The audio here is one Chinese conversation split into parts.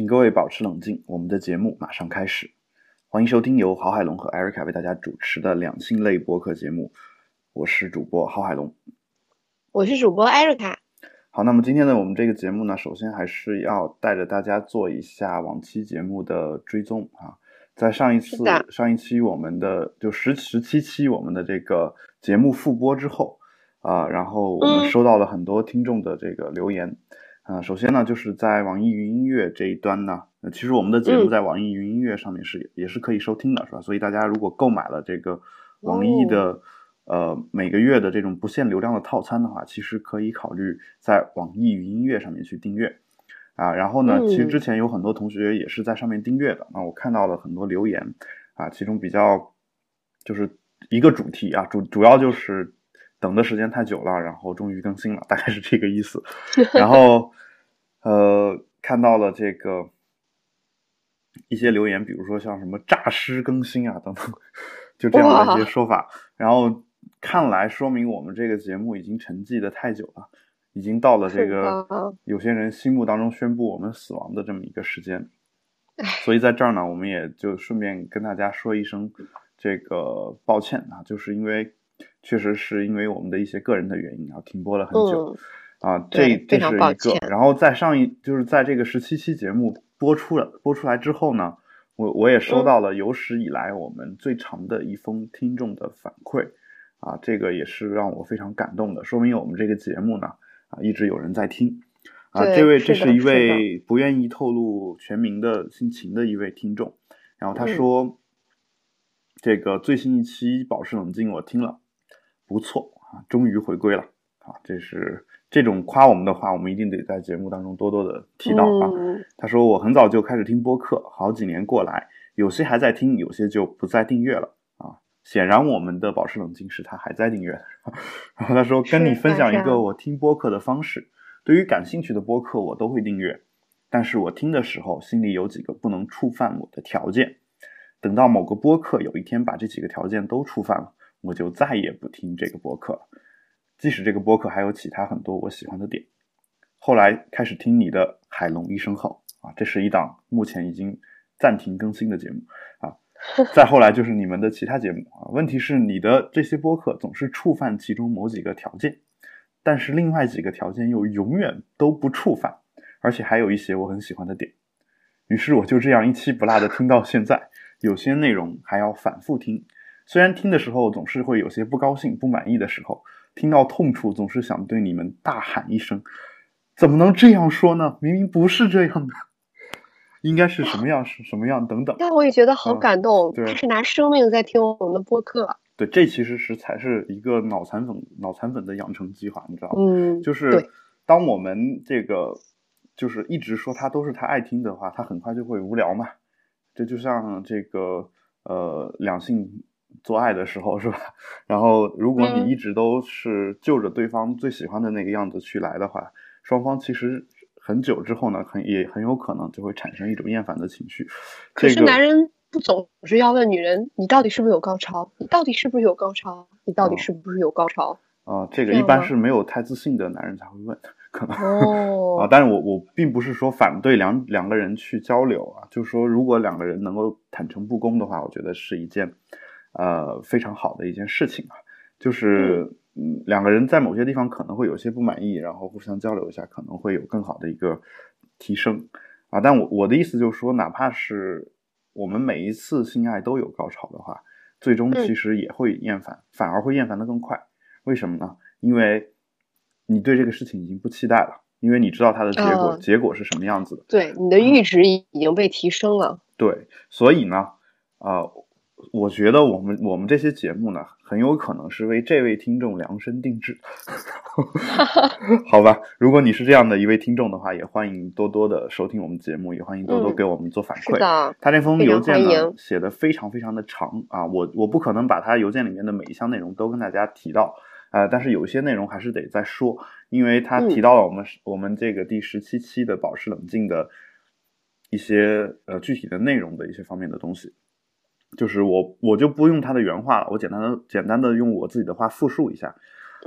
请各位保持冷静，我们的节目马上开始。欢迎收听由郝海龙和艾瑞卡为大家主持的两性类播客节目，我是主播郝海龙，我是主播艾瑞卡。好，那么今天呢，我们这个节目呢，首先还是要带着大家做一下往期节目的追踪啊。在上一次上一期我们的就十十七期我们的这个节目复播之后啊，然后我们收到了很多听众的这个留言。啊，首先呢，就是在网易云音乐这一端呢，其实我们的节目在网易云音乐上面是也是可以收听的，是吧？所以大家如果购买了这个网易的呃每个月的这种不限流量的套餐的话，其实可以考虑在网易云音乐上面去订阅啊。然后呢，其实之前有很多同学也是在上面订阅的，那我看到了很多留言啊，其中比较就是一个主题啊，主主要就是等的时间太久了，然后终于更新了，大概是这个意思。然后。呃，看到了这个一些留言，比如说像什么诈尸更新啊等等，就这样的一些说法。然后看来说明我们这个节目已经沉寂的太久了，已经到了这个有些人心目当中宣布我们死亡的这么一个时间。所以在这儿呢，我们也就顺便跟大家说一声这个抱歉啊，就是因为确实是因为我们的一些个人的原因啊，停播了很久。啊，这这是一个，然后在上一就是在这个十七期节目播出了播出来之后呢，我我也收到了有史以来我们最长的一封听众的反馈，啊，这个也是让我非常感动的，说明我们这个节目呢啊一直有人在听，啊，这位这是一位不愿意透露全名的姓秦的一位听众，然后他说，这个最新一期保持冷静我听了，不错啊，终于回归了啊，这是。这种夸我们的话，我们一定得在节目当中多多的提到啊。他说我很早就开始听播客，好几年过来，有些还在听，有些就不再订阅了啊。显然我们的保持冷静是他还在订阅。然后他说跟你分享一个我听播客的方式，对于感兴趣的播客我都会订阅，但是我听的时候心里有几个不能触犯我的条件，等到某个播客有一天把这几个条件都触犯了，我就再也不听这个播客了。即使这个播客还有其他很多我喜欢的点，后来开始听你的《海龙一声吼》啊，这是一档目前已经暂停更新的节目啊。再后来就是你们的其他节目啊。问题是你的这些播客总是触犯其中某几个条件，但是另外几个条件又永远都不触犯，而且还有一些我很喜欢的点。于是我就这样一期不落的听到现在，有些内容还要反复听，虽然听的时候总是会有些不高兴、不满意的时候。听到痛处，总是想对你们大喊一声：“怎么能这样说呢？明明不是这样的，应该是什么样是什么样等等。”但我也觉得好感动，他是拿生命在听我们的播客。对，这其实是才是一个脑残粉脑残粉的养成计划，你知道吗？嗯，就是当我们这个就是一直说他都是他爱听的话，他很快就会无聊嘛。这就像这个呃两性。做爱的时候是吧？然后如果你一直都是就着对方最喜欢的那个样子去来的话，双方其实很久之后呢，很也很有可能就会产生一种厌烦的情绪。可是男人不总是要问女人，你到底是不是有高潮？你到底是不是有高潮？你到底是不是有高潮？啊，这个一般是没有太自信的男人才会问，可能 啊。但是我我并不是说反对两两个人去交流啊，就是说如果两个人能够坦诚不公的话，我觉得是一件。呃，非常好的一件事情啊，就是嗯，两个人在某些地方可能会有些不满意，然后互相交流一下，可能会有更好的一个提升啊。但我我的意思就是说，哪怕是我们每一次性爱都有高潮的话，最终其实也会厌烦，反而会厌烦的更快。为什么呢？因为你对这个事情已经不期待了，因为你知道它的结果结果是什么样子的。对，你的阈值已经被提升了。对，所以呢，啊。我觉得我们我们这些节目呢，很有可能是为这位听众量身定制，好吧？如果你是这样的一位听众的话，也欢迎多多的收听我们节目，也欢迎多多给我们做反馈。他这封邮件呢，写的非常非常的长啊，我我不可能把他邮件里面的每一项内容都跟大家提到，呃，但是有些内容还是得再说，因为他提到了我们我们这个第十七期的保持冷静的一些呃具体的内容的一些方面的东西。就是我，我就不用他的原话了，我简单的、简单的用我自己的话复述一下。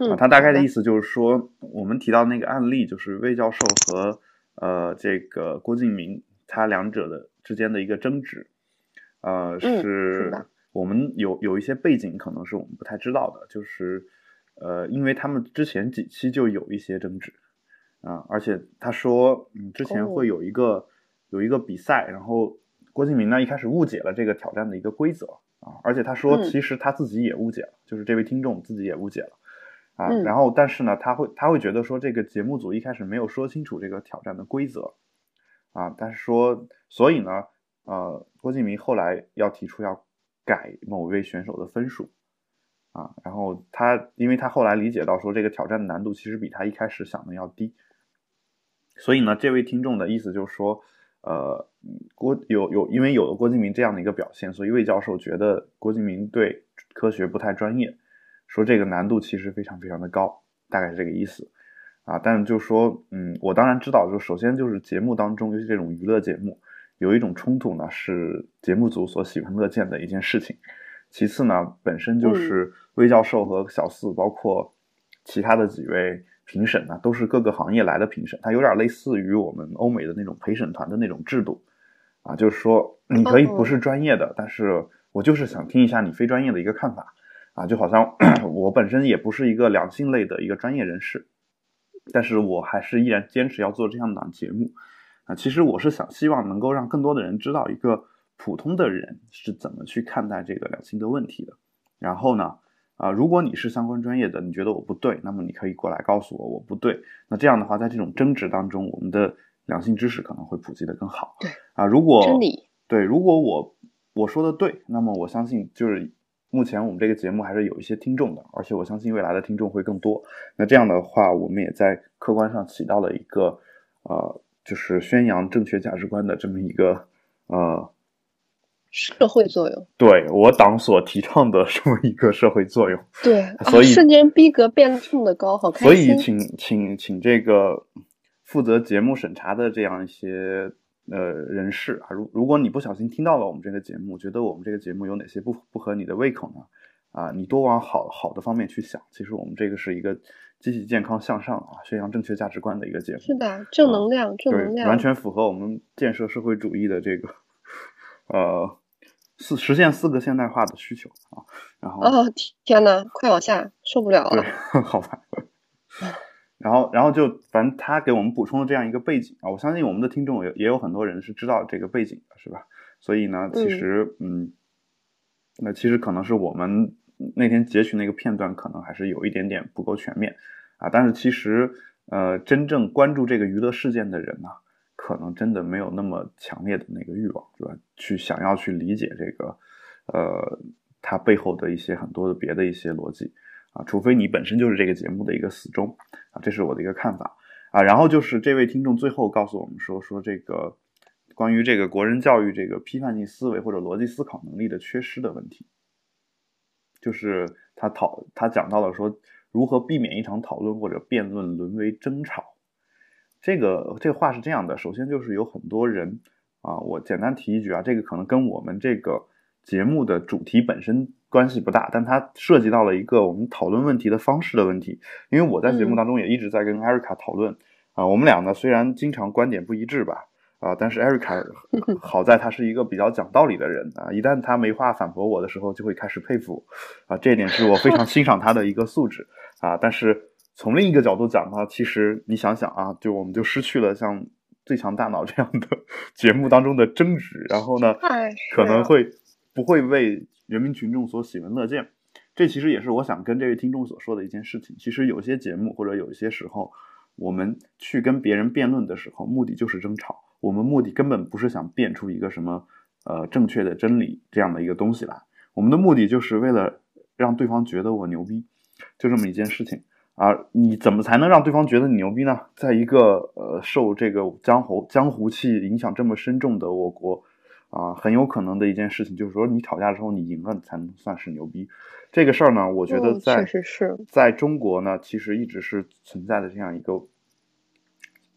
啊，他大概的意思就是说，我们提到那个案例，就是魏教授和呃这个郭敬明，他两者的之间的一个争执，呃，是我们有有一些背景可能是我们不太知道的，就是呃，因为他们之前几期就有一些争执。啊，而且他说，嗯，之前会有一个有一个比赛，然后郭敬明呢一开始误解了这个挑战的一个规则啊，而且他说其实他自己也误解了，就是这位听众自己也误解了。啊，然后但是呢，他会他会觉得说这个节目组一开始没有说清楚这个挑战的规则，啊，但是说所以呢，呃，郭敬明后来要提出要改某位选手的分数，啊，然后他因为他后来理解到说这个挑战的难度其实比他一开始想的要低，所以呢，这位听众的意思就是说，呃，郭有有因为有了郭敬明这样的一个表现，所以魏教授觉得郭敬明对科学不太专业。说这个难度其实非常非常的高，大概是这个意思，啊，但是就说，嗯，我当然知道，就首先就是节目当中，尤其这种娱乐节目，有一种冲突呢，是节目组所喜闻乐见的一件事情。其次呢，本身就是魏教授和小四，包括其他的几位评审呢，都是各个行业来的评审，它有点类似于我们欧美的那种陪审团的那种制度，啊，就是说你可以不是专业的，但是我就是想听一下你非专业的一个看法。啊，就好像 我本身也不是一个两性类的一个专业人士，但是我还是依然坚持要做这样档节目。啊，其实我是想希望能够让更多的人知道一个普通的人是怎么去看待这个两性的问题的。然后呢，啊，如果你是相关专业的，你觉得我不对，那么你可以过来告诉我我不对。那这样的话，在这种争执当中，我们的两性知识可能会普及的更好。对啊，如果真理对，如果我我说的对，那么我相信就是。目前我们这个节目还是有一些听众的，而且我相信未来的听众会更多。那这样的话，我们也在客观上起到了一个，呃，就是宣扬正确价值观的这么一个，呃，社会作用。对我党所提倡的这么一个社会作用。对，所以瞬间逼格变这么的高，好开心。所以，请请请这个负责节目审查的这样一些。呃，人士啊，如如果你不小心听到了我们这个节目，觉得我们这个节目有哪些不不合你的胃口呢？啊，你多往好好的方面去想。其实我们这个是一个积极、健康、向上啊，宣扬正确价值观的一个节目。是的，正能量，正能量，完全符合我们建设社会主义的这个 呃四实现四个现代化的需求啊。然后，哦天哪，快往下，受不了了。好吧。然后，然后就反正他给我们补充了这样一个背景啊，我相信我们的听众也也有很多人是知道这个背景的，是吧？所以呢，其实，嗯，那其实可能是我们那天截取那个片段，可能还是有一点点不够全面啊。但是其实，呃，真正关注这个娱乐事件的人呢，可能真的没有那么强烈的那个欲望，是吧？去想要去理解这个，呃，它背后的一些很多的别的一些逻辑。啊，除非你本身就是这个节目的一个死忠啊，这是我的一个看法啊。然后就是这位听众最后告诉我们说，说这个关于这个国人教育这个批判性思维或者逻辑思考能力的缺失的问题，就是他讨他讲到了说如何避免一场讨论或者辩论沦为争吵。这个这个话是这样的，首先就是有很多人啊，我简单提一句啊，这个可能跟我们这个节目的主题本身。关系不大，但它涉及到了一个我们讨论问题的方式的问题。因为我在节目当中也一直在跟艾瑞卡讨论啊，我们俩呢虽然经常观点不一致吧，啊，但是艾瑞卡 好在他是一个比较讲道理的人啊，一旦他没话反驳我的时候，就会开始佩服啊，这一点是我非常欣赏他的一个素质啊。但是从另一个角度讲的话，其实你想想啊，就我们就失去了像最强大脑这样的 节目当中的争执，然后呢，可能会不会为。人民群众所喜闻乐见，这其实也是我想跟这位听众所说的一件事情。其实有些节目或者有一些时候，我们去跟别人辩论的时候，目的就是争吵。我们目的根本不是想辩出一个什么呃正确的真理这样的一个东西来，我们的目的就是为了让对方觉得我牛逼，就这么一件事情。啊，你怎么才能让对方觉得你牛逼呢？在一个呃受这个江湖江湖气影响这么深重的我国。啊，很有可能的一件事情就是说，你吵架的时候你赢了才能算是牛逼。这个事儿呢，我觉得在在中国呢，其实一直是存在的这样一个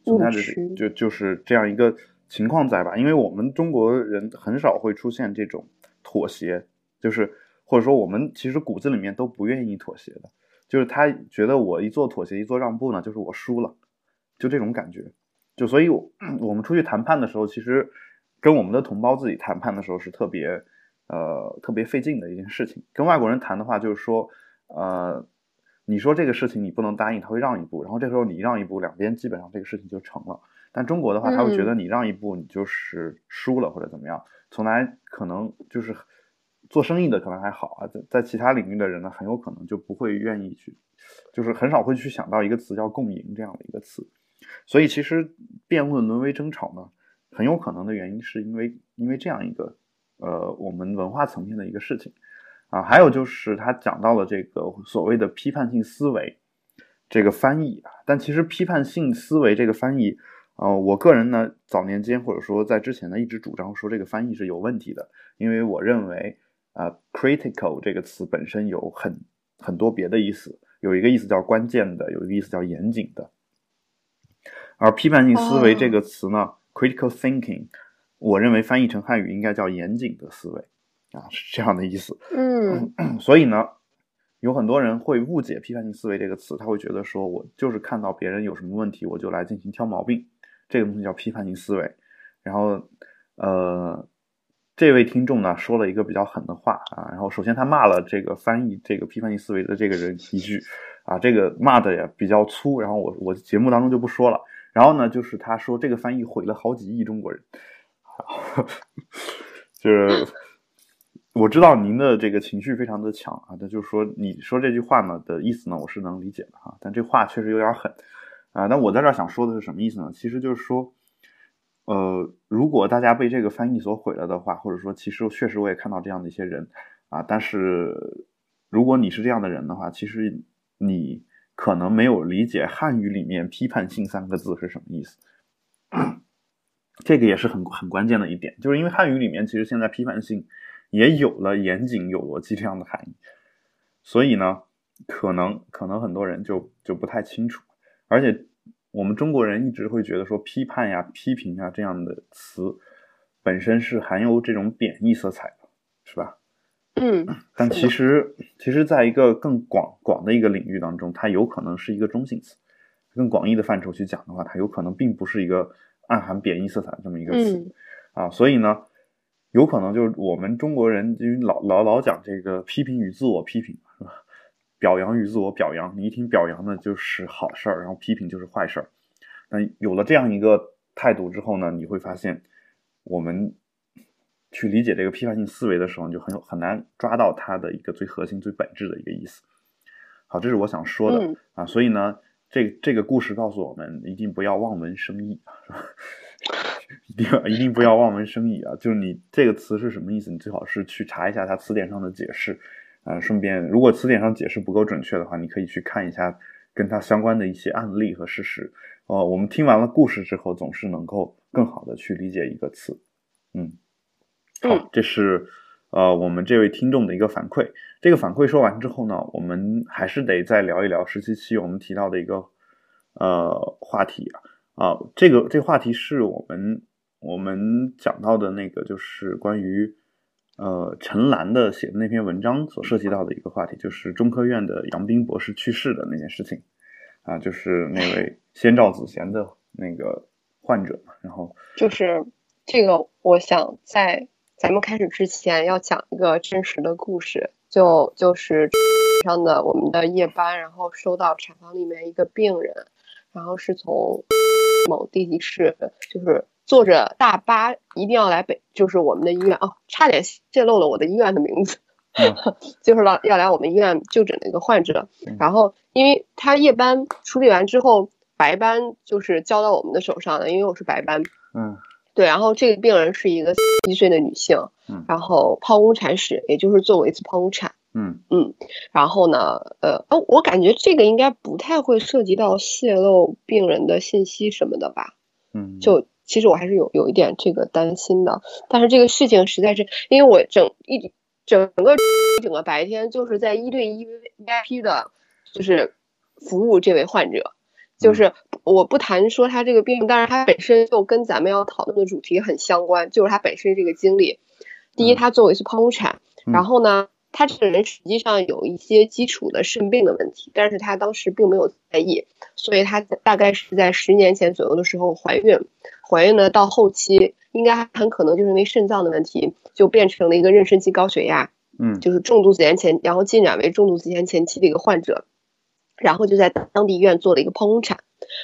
存在的就就是这样一个情况在吧？因为我们中国人很少会出现这种妥协，就是或者说我们其实骨子里面都不愿意妥协的，就是他觉得我一做妥协一做让步呢，就是我输了，就这种感觉。就所以，我们出去谈判的时候，其实跟我们的同胞自己谈判的时候是特别呃特别费劲的一件事情。跟外国人谈的话，就是说呃，你说这个事情你不能答应，他会让一步，然后这时候你让一步，两边基本上这个事情就成了。但中国的话，他会觉得你让一步，你就是输了或者怎么样。从来可能就是做生意的可能还好啊，在在其他领域的人呢，很有可能就不会愿意去，就是很少会去想到一个词叫共赢这样的一个词。所以其实辩论沦为争吵呢，很有可能的原因是因为因为这样一个呃我们文化层面的一个事情啊。还有就是他讲到了这个所谓的批判性思维这个翻译啊，但其实批判性思维这个翻译。呃，我个人呢，早年间或者说在之前呢，一直主张说这个翻译是有问题的，因为我认为，呃，critical 这个词本身有很很多别的意思，有一个意思叫关键的，有一个意思叫严谨的，而批判性思维这个词呢，critical thinking，我认为翻译成汉语应该叫严谨的思维，啊，是这样的意思。嗯，所以呢。有很多人会误解批判性思维这个词，他会觉得说我就是看到别人有什么问题，我就来进行挑毛病。这个东西叫批判性思维，然后，呃，这位听众呢说了一个比较狠的话啊，然后首先他骂了这个翻译这个批判性思维的这个人一句，啊，这个骂的也比较粗，然后我我节目当中就不说了。然后呢，就是他说这个翻译毁了好几亿中国人，就是我知道您的这个情绪非常的强啊，那就是说你说这句话呢的意思呢，我是能理解的哈，但这话确实有点狠。啊，那我在这儿想说的是什么意思呢？其实就是说，呃，如果大家被这个翻译所毁了的话，或者说，其实确实我也看到这样的一些人啊，但是如果你是这样的人的话，其实你可能没有理解汉语里面“批判性”三个字是什么意思。这个也是很很关键的一点，就是因为汉语里面其实现在批判性也有了严谨、有逻辑这样的含义，所以呢，可能可能很多人就就不太清楚。而且，我们中国人一直会觉得说批判呀、批评啊这样的词，本身是含有这种贬义色彩的，是吧？嗯。但其实，其实，在一个更广广的一个领域当中，它有可能是一个中性词。更广义的范畴去讲的话，它有可能并不是一个暗含贬义色彩的这么一个词啊。所以呢，有可能就是我们中国人因为老老老讲这个批评与自我批评，是吧？表扬与自我表扬，你一听表扬呢就是好事儿，然后批评就是坏事儿。那有了这样一个态度之后呢，你会发现，我们去理解这个批判性思维的时候，你就很有很难抓到它的一个最核心、最本质的一个意思。好，这是我想说的啊。所以呢，这这个故事告诉我们，一定不要望文生义，是 吧一定一定不要望文生义啊！就是你这个词是什么意思，你最好是去查一下它词典上的解释。呃，顺便，如果词典上解释不够准确的话，你可以去看一下跟它相关的一些案例和事实。哦，我们听完了故事之后，总是能够更好的去理解一个词。嗯，好，这是呃我们这位听众的一个反馈。这个反馈说完之后呢，我们还是得再聊一聊十七期我们提到的一个呃话题啊啊，这个这个话题是我们我们讲到的那个就是关于。呃，陈岚的写的那篇文章所涉及到的一个话题，就是中科院的杨斌博士去世的那件事情，啊，就是那位先兆子痫的那个患者嘛。然后就是这个，我想在咱们开始之前要讲一个真实的故事，就就是上的我们的夜班，然后收到产房里面一个病人，然后是从某地级市，就是。坐着大巴一定要来北，就是我们的医院哦，差点泄露了我的医院的名字，就是来要来我们医院就诊的一个患者。然后，因为他夜班处理完之后，白班就是交到我们的手上的，因为我是白班。嗯，对。然后这个病人是一个一岁的女性，然后剖宫产史，也就是做过一次剖宫产。嗯嗯。然后呢，呃，哦，我感觉这个应该不太会涉及到泄露病人的信息什么的吧？嗯，就。其实我还是有有一点这个担心的，但是这个事情实在是，因为我整一整个整个白天就是在一对一 VIP 的，就是服务这位患者，就是我不谈说他这个病，但是他本身就跟咱们要讨论的主题很相关，就是他本身这个经历。第一，他做过一次剖腹产，然后呢，他这个人实际上有一些基础的肾病的问题，但是他当时并没有在意，所以他大概是在十年前左右的时候怀孕，怀孕呢到后期应该很可能就是因为肾脏的问题，就变成了一个妊娠期高血压，嗯，就是重度子痫前，然后进展为重度子痫前期的一个患者，然后就在当地医院做了一个剖宫产，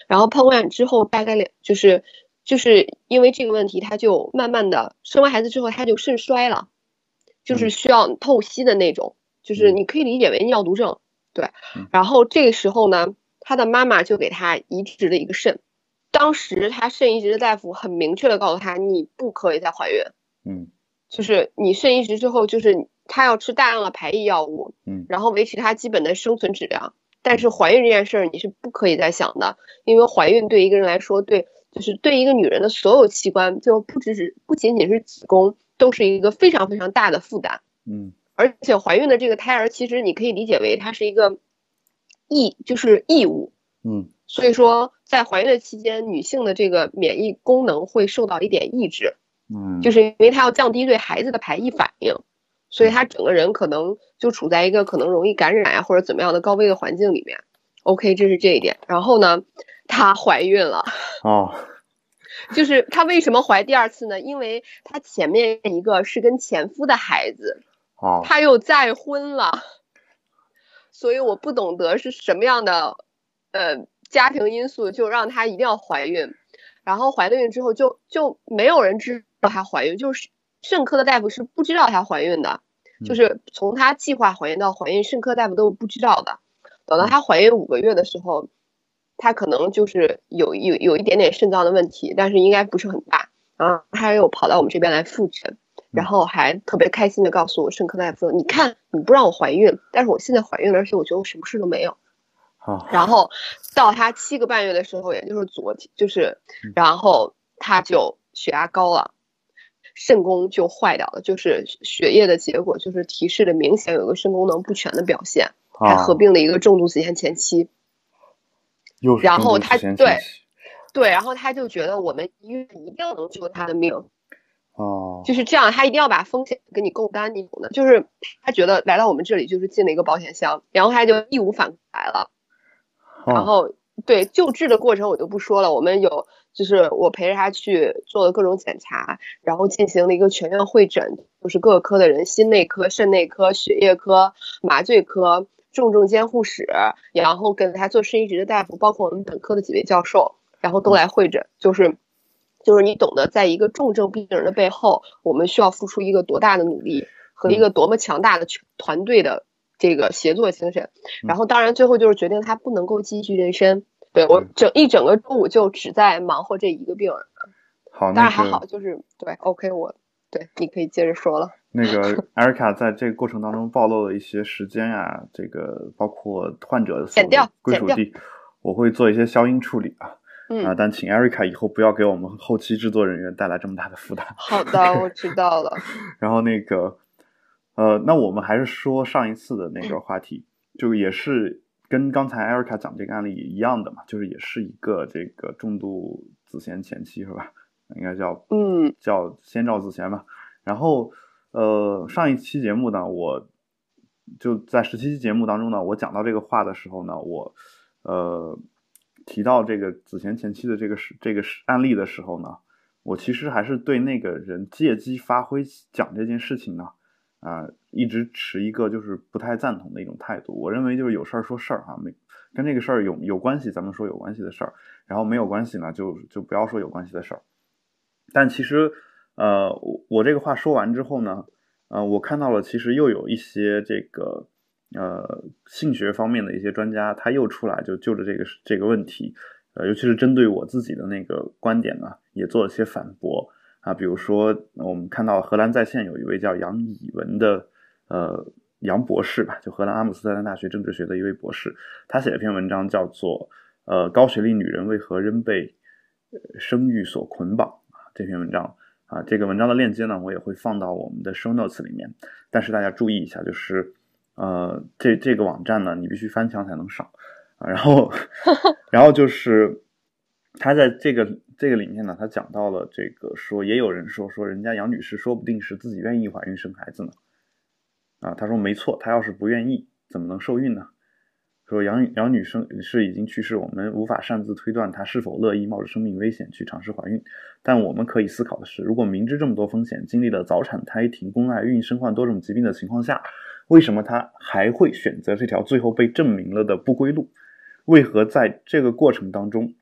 然后剖完之后大概两就是。就是因为这个问题，他就慢慢的生完孩子之后，他就肾衰了，就是需要透析的那种，就是你可以理解为尿毒症，对。然后这个时候呢，他的妈妈就给他移植了一个肾，当时他肾移植的大夫很明确的告诉他，你不可以再怀孕，嗯，就是你肾移植之后，就是他要吃大量的排异药物，嗯，然后维持他基本的生存质量，但是怀孕这件事儿你是不可以再想的，因为怀孕对一个人来说，对。就是对一个女人的所有器官，就不只是不仅仅是子宫，都是一个非常非常大的负担。嗯，而且怀孕的这个胎儿，其实你可以理解为它是一个义，就是义务。嗯，所以说在怀孕的期间，女性的这个免疫功能会受到一点抑制。嗯，就是因为她要降低对孩子的排异反应，所以她整个人可能就处在一个可能容易感染呀或者怎么样的高危的环境里面。OK，这是这一点。然后呢？她怀孕了哦，就是她为什么怀第二次呢？因为她前面一个是跟前夫的孩子，哦，她又再婚了，所以我不懂得是什么样的呃家庭因素，就让她一定要怀孕。然后怀了孕之后，就就没有人知道她怀孕，就是肾科的大夫是不知道她怀孕的，就是从她计划怀孕到怀孕，肾科大夫都是不知道的。等到她怀孕五个月的时候。她可能就是有有有一点点肾脏的问题，但是应该不是很大。然后她又跑到我们这边来复诊，然后还特别开心的告诉我肾科大夫说：“你看，你不让我怀孕，但是我现在怀孕了，而且我觉得我什么事都没有。”好。然后到他七个半月的时候，也就是昨天，就是然后他就血压高了，肾功就坏掉了，就是血液的结果就是提示的明显有个肾功能不全的表现，还合并了一个重度子痫前期。然后他对，对，然后他就觉得我们医院一定能救他的命，哦，就是这样，他一定要把风险给你够担，你懂的。就是他觉得来到我们这里就是进了一个保险箱，然后他就义无反顾来了。然后对救治的过程我就不说了，我们有就是我陪着他去做了各种检查，然后进行了一个全院会诊，就是各个科的人，心内科、肾内科、血液科、麻醉科。重症监护室，然后跟他做肾移植的大夫，包括我们本科的几位教授，然后都来会诊。就是，就是你懂得，在一个重症病人的背后，我们需要付出一个多大的努力和一个多么强大的团队的这个协作精神。然后，当然最后就是决定他不能够继续妊娠。对我整一整个中午就只在忙活这一个病人。好，但是还好，就是对，OK，我对你可以接着说了。那个艾瑞卡在这个过程当中暴露了一些时间呀，这个包括患者的归属地，我会做一些消音处理啊。嗯啊，但请艾瑞卡以后不要给我们后期制作人员带来这么大的负担。好的，我知道了。然后那个，呃，那我们还是说上一次的那个话题，就也是跟刚才艾瑞卡讲这个案例一样的嘛，就是也是一个这个重度子痫前期是吧？应该叫嗯叫先兆子痫吧，然后。呃，上一期节目呢，我就在十七期节目当中呢，我讲到这个话的时候呢，我呃提到这个子痫前期的这个是这个是案例的时候呢，我其实还是对那个人借机发挥讲这件事情呢，啊，一直持一个就是不太赞同的一种态度。我认为就是有事儿说事儿哈，没跟这个事儿有有关系，咱们说有关系的事儿，然后没有关系呢，就就不要说有关系的事儿。但其实。呃，我我这个话说完之后呢，呃，我看到了，其实又有一些这个呃性学方面的一些专家，他又出来就就着这个这个问题，呃，尤其是针对我自己的那个观点呢，也做了些反驳啊。比如说，我们看到荷兰在线有一位叫杨以文的呃杨博士吧，就荷兰阿姆斯特丹大学政治学的一位博士，他写了篇文章叫做呃高学历女人为何仍被生育所捆绑啊？这篇文章。啊，这个文章的链接呢，我也会放到我们的 show notes 里面。但是大家注意一下，就是，呃，这这个网站呢，你必须翻墙才能上啊。然后，然后就是，他在这个这个里面呢，他讲到了这个说，也有人说说人家杨女士说不定是自己愿意怀孕生孩子呢。啊，他说没错，他要是不愿意，怎么能受孕呢？说杨杨女生是已经去世，我们无法擅自推断她是否乐意冒着生命危险去尝试怀孕。但我们可以思考的是，如果明知这么多风险，经历了早产、胎停、宫外孕、身患多种疾病的情况下，为什么她还会选择这条最后被证明了的不归路？为何在这个过程当中，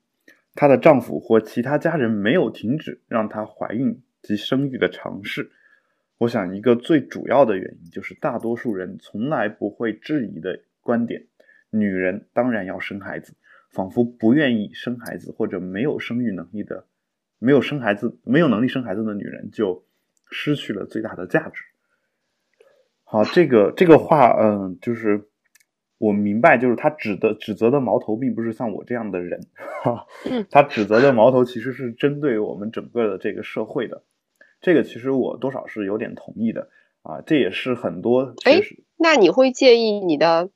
她的丈夫或其他家人没有停止让她怀孕及生育的尝试？我想，一个最主要的原因就是大多数人从来不会质疑的观点。女人当然要生孩子，仿佛不愿意生孩子或者没有生育能力的、没有生孩子、没有能力生孩子的女人就失去了最大的价值。好，这个这个话，嗯，就是我明白，就是他指的指责的矛头并不是像我这样的人，哈，他指责的矛头其实是针对我们整个的这个社会的。这个其实我多少是有点同意的啊，这也是很多。哎，那你会介意你的？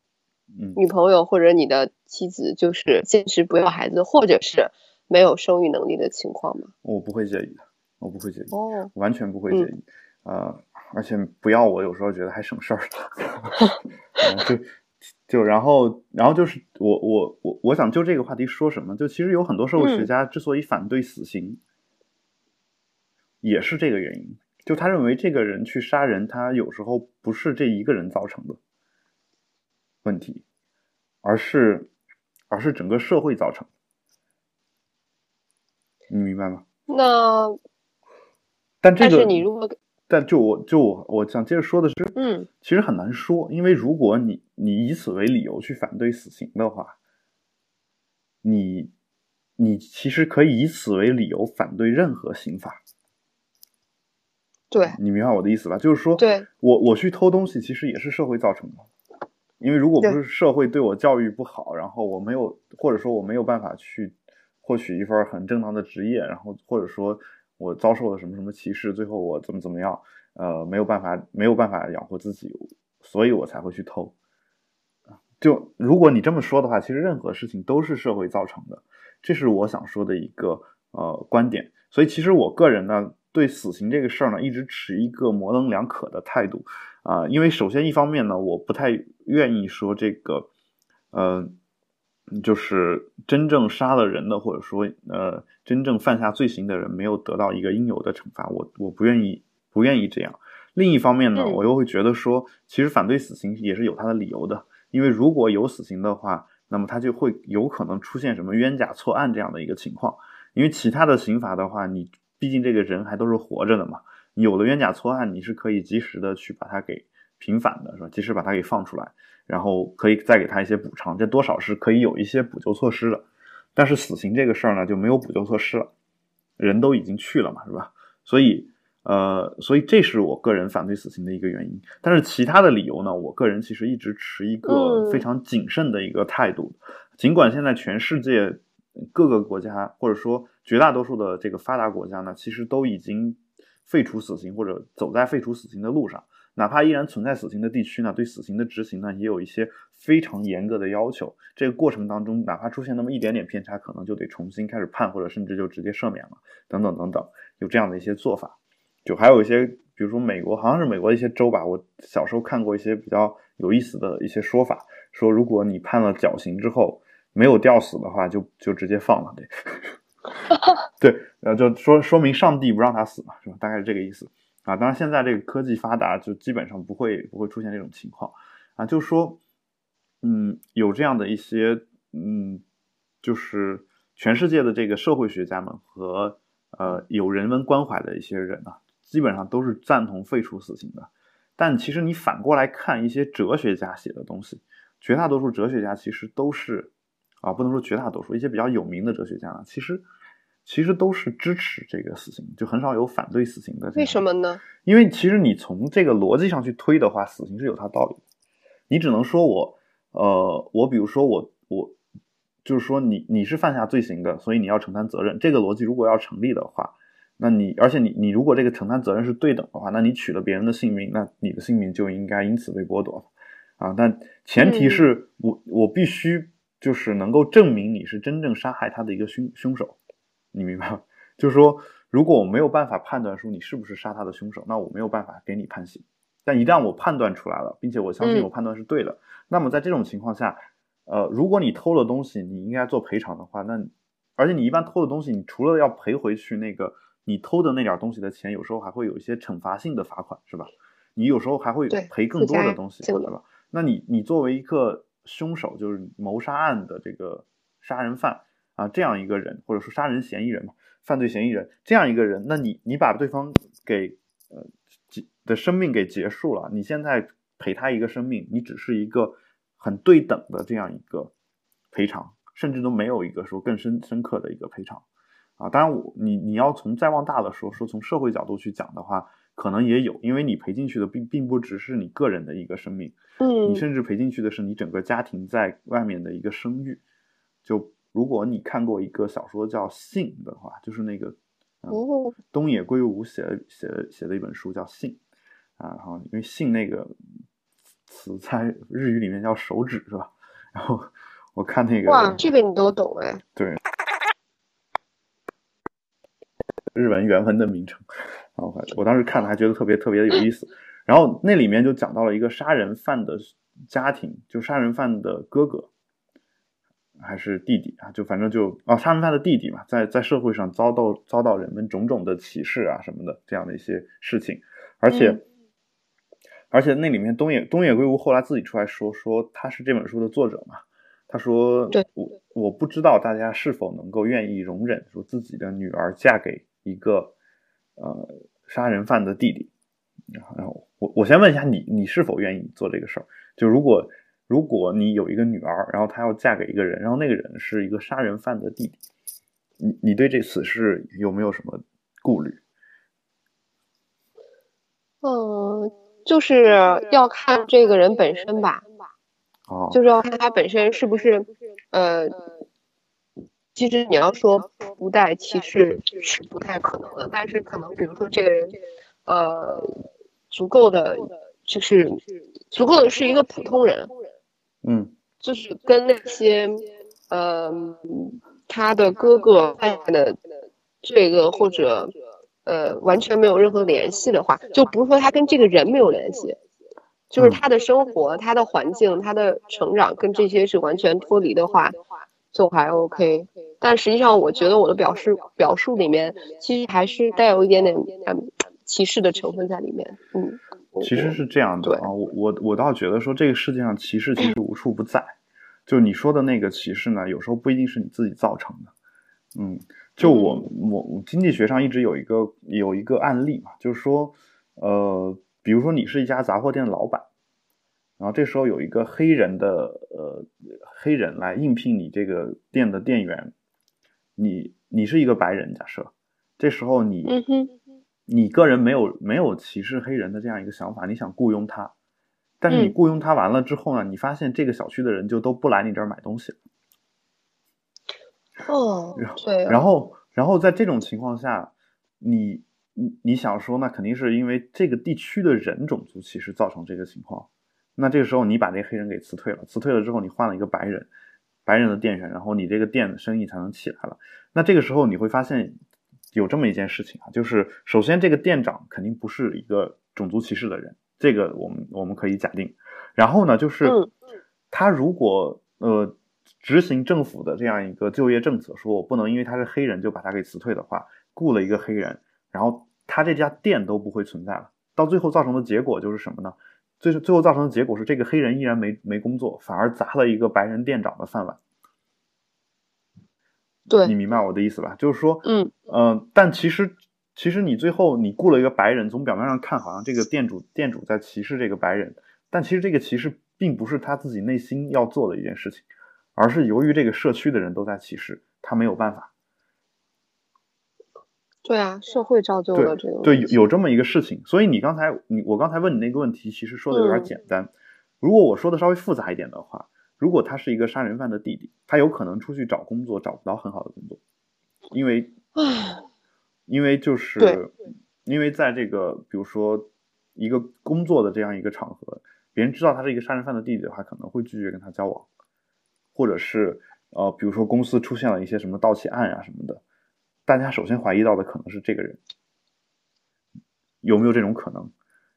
女朋友或者你的妻子就是坚持不要孩子，或者是没有生育能力的情况吗？我不会介意的，我不会介意，哦，完全不会介意。啊，而且不要我有时候觉得还省事儿，就 就然后然后就是我我我我想就这个话题说什么？就其实有很多社会学家之所以反对死刑，也是这个原因，就他认为这个人去杀人，他有时候不是这一个人造成的。问题，而是，而是整个社会造成，你明白吗？那，但这个你如果，但就我就我我想接着说的是，嗯，其实很难说，因为如果你你以此为理由去反对死刑的话，你你其实可以以此为理由反对任何刑法，对，你明白我的意思吧？就是说，对我我去偷东西，其实也是社会造成的。因为如果不是社会对我教育不好，然后我没有，或者说我没有办法去获取一份很正当的职业，然后或者说我遭受了什么什么歧视，最后我怎么怎么样，呃，没有办法没有办法养活自己，所以我才会去偷。就如果你这么说的话，其实任何事情都是社会造成的，这是我想说的一个呃观点。所以其实我个人呢，对死刑这个事儿呢，一直持一个模棱两可的态度。啊，因为首先一方面呢，我不太愿意说这个，呃，就是真正杀了人的，或者说呃，真正犯下罪行的人没有得到一个应有的惩罚，我我不愿意不愿意这样。另一方面呢，我又会觉得说，其实反对死刑也是有它的理由的，因为如果有死刑的话，那么它就会有可能出现什么冤假错案这样的一个情况，因为其他的刑罚的话，你毕竟这个人还都是活着的嘛。有了冤假错案，你是可以及时的去把它给平反的，是吧？及时把它给放出来，然后可以再给他一些补偿，这多少是可以有一些补救措施的。但是死刑这个事儿呢，就没有补救措施了，人都已经去了嘛，是吧？所以，呃，所以这是我个人反对死刑的一个原因。但是其他的理由呢，我个人其实一直持一个非常谨慎的一个态度。尽管现在全世界各个国家，或者说绝大多数的这个发达国家呢，其实都已经。废除死刑或者走在废除死刑的路上，哪怕依然存在死刑的地区呢，对死刑的执行呢，也有一些非常严格的要求。这个过程当中，哪怕出现那么一点点偏差，可能就得重新开始判，或者甚至就直接赦免了，等等等等，有这样的一些做法。就还有一些，比如说美国，好像是美国一些州吧，我小时候看过一些比较有意思的一些说法，说如果你判了绞刑之后没有吊死的话，就就直接放了，对。对，呃，就说说明上帝不让他死嘛，是吧？大概是这个意思啊。当然，现在这个科技发达，就基本上不会不会出现这种情况啊。就是说，嗯，有这样的一些，嗯，就是全世界的这个社会学家们和呃有人文关怀的一些人啊，基本上都是赞同废除死刑的。但其实你反过来看一些哲学家写的东西，绝大多数哲学家其实都是。啊，不能说绝大多数，一些比较有名的哲学家呢，其实其实都是支持这个死刑，就很少有反对死刑的。为什么呢？因为其实你从这个逻辑上去推的话，死刑是有它道理的。你只能说我，呃，我比如说我我就是说你你是犯下罪行的，所以你要承担责任。这个逻辑如果要成立的话，那你而且你你如果这个承担责任是对等的话，那你取了别人的性命，那你的性命就应该因此被剥夺啊。但前提是我我必须。就是能够证明你是真正杀害他的一个凶凶手，你明白吗？就是说，如果我没有办法判断出你是不是杀他的凶手，那我没有办法给你判刑。但一旦我判断出来了，并且我相信我判断是对的，那么在这种情况下，呃，如果你偷了东西，你应该做赔偿的话，那而且你一般偷的东西，你除了要赔回去那个你偷的那点东西的钱，有时候还会有一些惩罚性的罚款，是吧？你有时候还会赔更多的东西，对吧？那你你作为一个凶手，就是谋杀案的这个杀人犯啊，这样一个人，或者说杀人嫌疑人嘛，犯罪嫌疑人这样一个人，那你你把对方给呃的生命给结束了，你现在赔他一个生命，你只是一个很对等的这样一个赔偿，甚至都没有一个说更深深刻的一个赔偿啊。当然，我你你要从再往大的说，说从社会角度去讲的话。可能也有，因为你赔进去的并并不只是你个人的一个生命，嗯，你甚至赔进去的是你整个家庭在外面的一个声誉。就如果你看过一个小说叫《信》的话，就是那个哦，东野圭吾写的写的写的一本书叫《信》啊，然后因为“信”那个词在日语里面叫手指是吧？然后我看那个哇，这个你都懂哎，对，日文原文的名称。啊，我当时看了还觉得特别特别的有意思，然后那里面就讲到了一个杀人犯的家庭，就杀人犯的哥哥还是弟弟啊，就反正就啊杀人犯的弟弟嘛，在在社会上遭到遭到人们种种的歧视啊什么的这样的一些事情，而且而且那里面东野东野圭吾后来自己出来说说他是这本书的作者嘛，他说我我不知道大家是否能够愿意容忍说自己的女儿嫁给一个。呃，杀人犯的弟弟，然后我我先问一下你，你是否愿意做这个事儿？就如果如果你有一个女儿，然后她要嫁给一个人，然后那个人是一个杀人犯的弟弟，你你对这此事有没有什么顾虑？嗯，就是要看这个人本身吧，哦，就是要看他本身是不是呃。其实你要说不带歧视是不太可能的，但是可能比如说这个人，呃，足够的就是足够的是一个普通人，嗯，就是跟那些呃他的哥哥犯的这个或者呃完全没有任何联系的话，就不是说他跟这个人没有联系，就是他的生活、他的环境、他的成长跟这些是完全脱离的话。就还 OK，但实际上我觉得我的表示表述里面其实还是带有一点点嗯歧视的成分在里面。嗯，其实是这样的啊，我我我倒觉得说这个世界上歧视其实无处不在，就你说的那个歧视呢，有时候不一定是你自己造成的。嗯，就我我经济学上一直有一个有一个案例嘛，就是说呃，比如说你是一家杂货店的老板。然后这时候有一个黑人的呃黑人来应聘你这个店的店员，你你是一个白人，假设这时候你你个人没有没有歧视黑人的这样一个想法，你想雇佣他，但是你雇佣他完了之后呢，你发现这个小区的人就都不来你这儿买东西了。哦，对。然后然后在这种情况下，你你你想说，那肯定是因为这个地区的人种族歧视造成这个情况。那这个时候你把这个黑人给辞退了，辞退了之后你换了一个白人，白人的店员，然后你这个店的生意才能起来了。那这个时候你会发现有这么一件事情啊，就是首先这个店长肯定不是一个种族歧视的人，这个我们我们可以假定。然后呢，就是他如果呃执行政府的这样一个就业政策，说我不能因为他是黑人就把他给辞退的话，雇了一个黑人，然后他这家店都不会存在了。到最后造成的结果就是什么呢？最最后造成的结果是，这个黑人依然没没工作，反而砸了一个白人店长的饭碗。对，你明白我的意思吧？就是说，嗯嗯，但其实其实你最后你雇了一个白人，从表面上看好像这个店主店主在歧视这个白人，但其实这个歧视并不是他自己内心要做的一件事情，而是由于这个社区的人都在歧视他，没有办法。对啊，社会造就了这个。对，有有这么一个事情，所以你刚才你我刚才问你那个问题，其实说的有点简单。如果我说的稍微复杂一点的话，如果他是一个杀人犯的弟弟，他有可能出去找工作找不到很好的工作，因为，因为就是，因为在这个比如说一个工作的这样一个场合，别人知道他是一个杀人犯的弟弟的话，可能会拒绝跟他交往，或者是呃，比如说公司出现了一些什么盗窃案啊什么的。大家首先怀疑到的可能是这个人，有没有这种可能？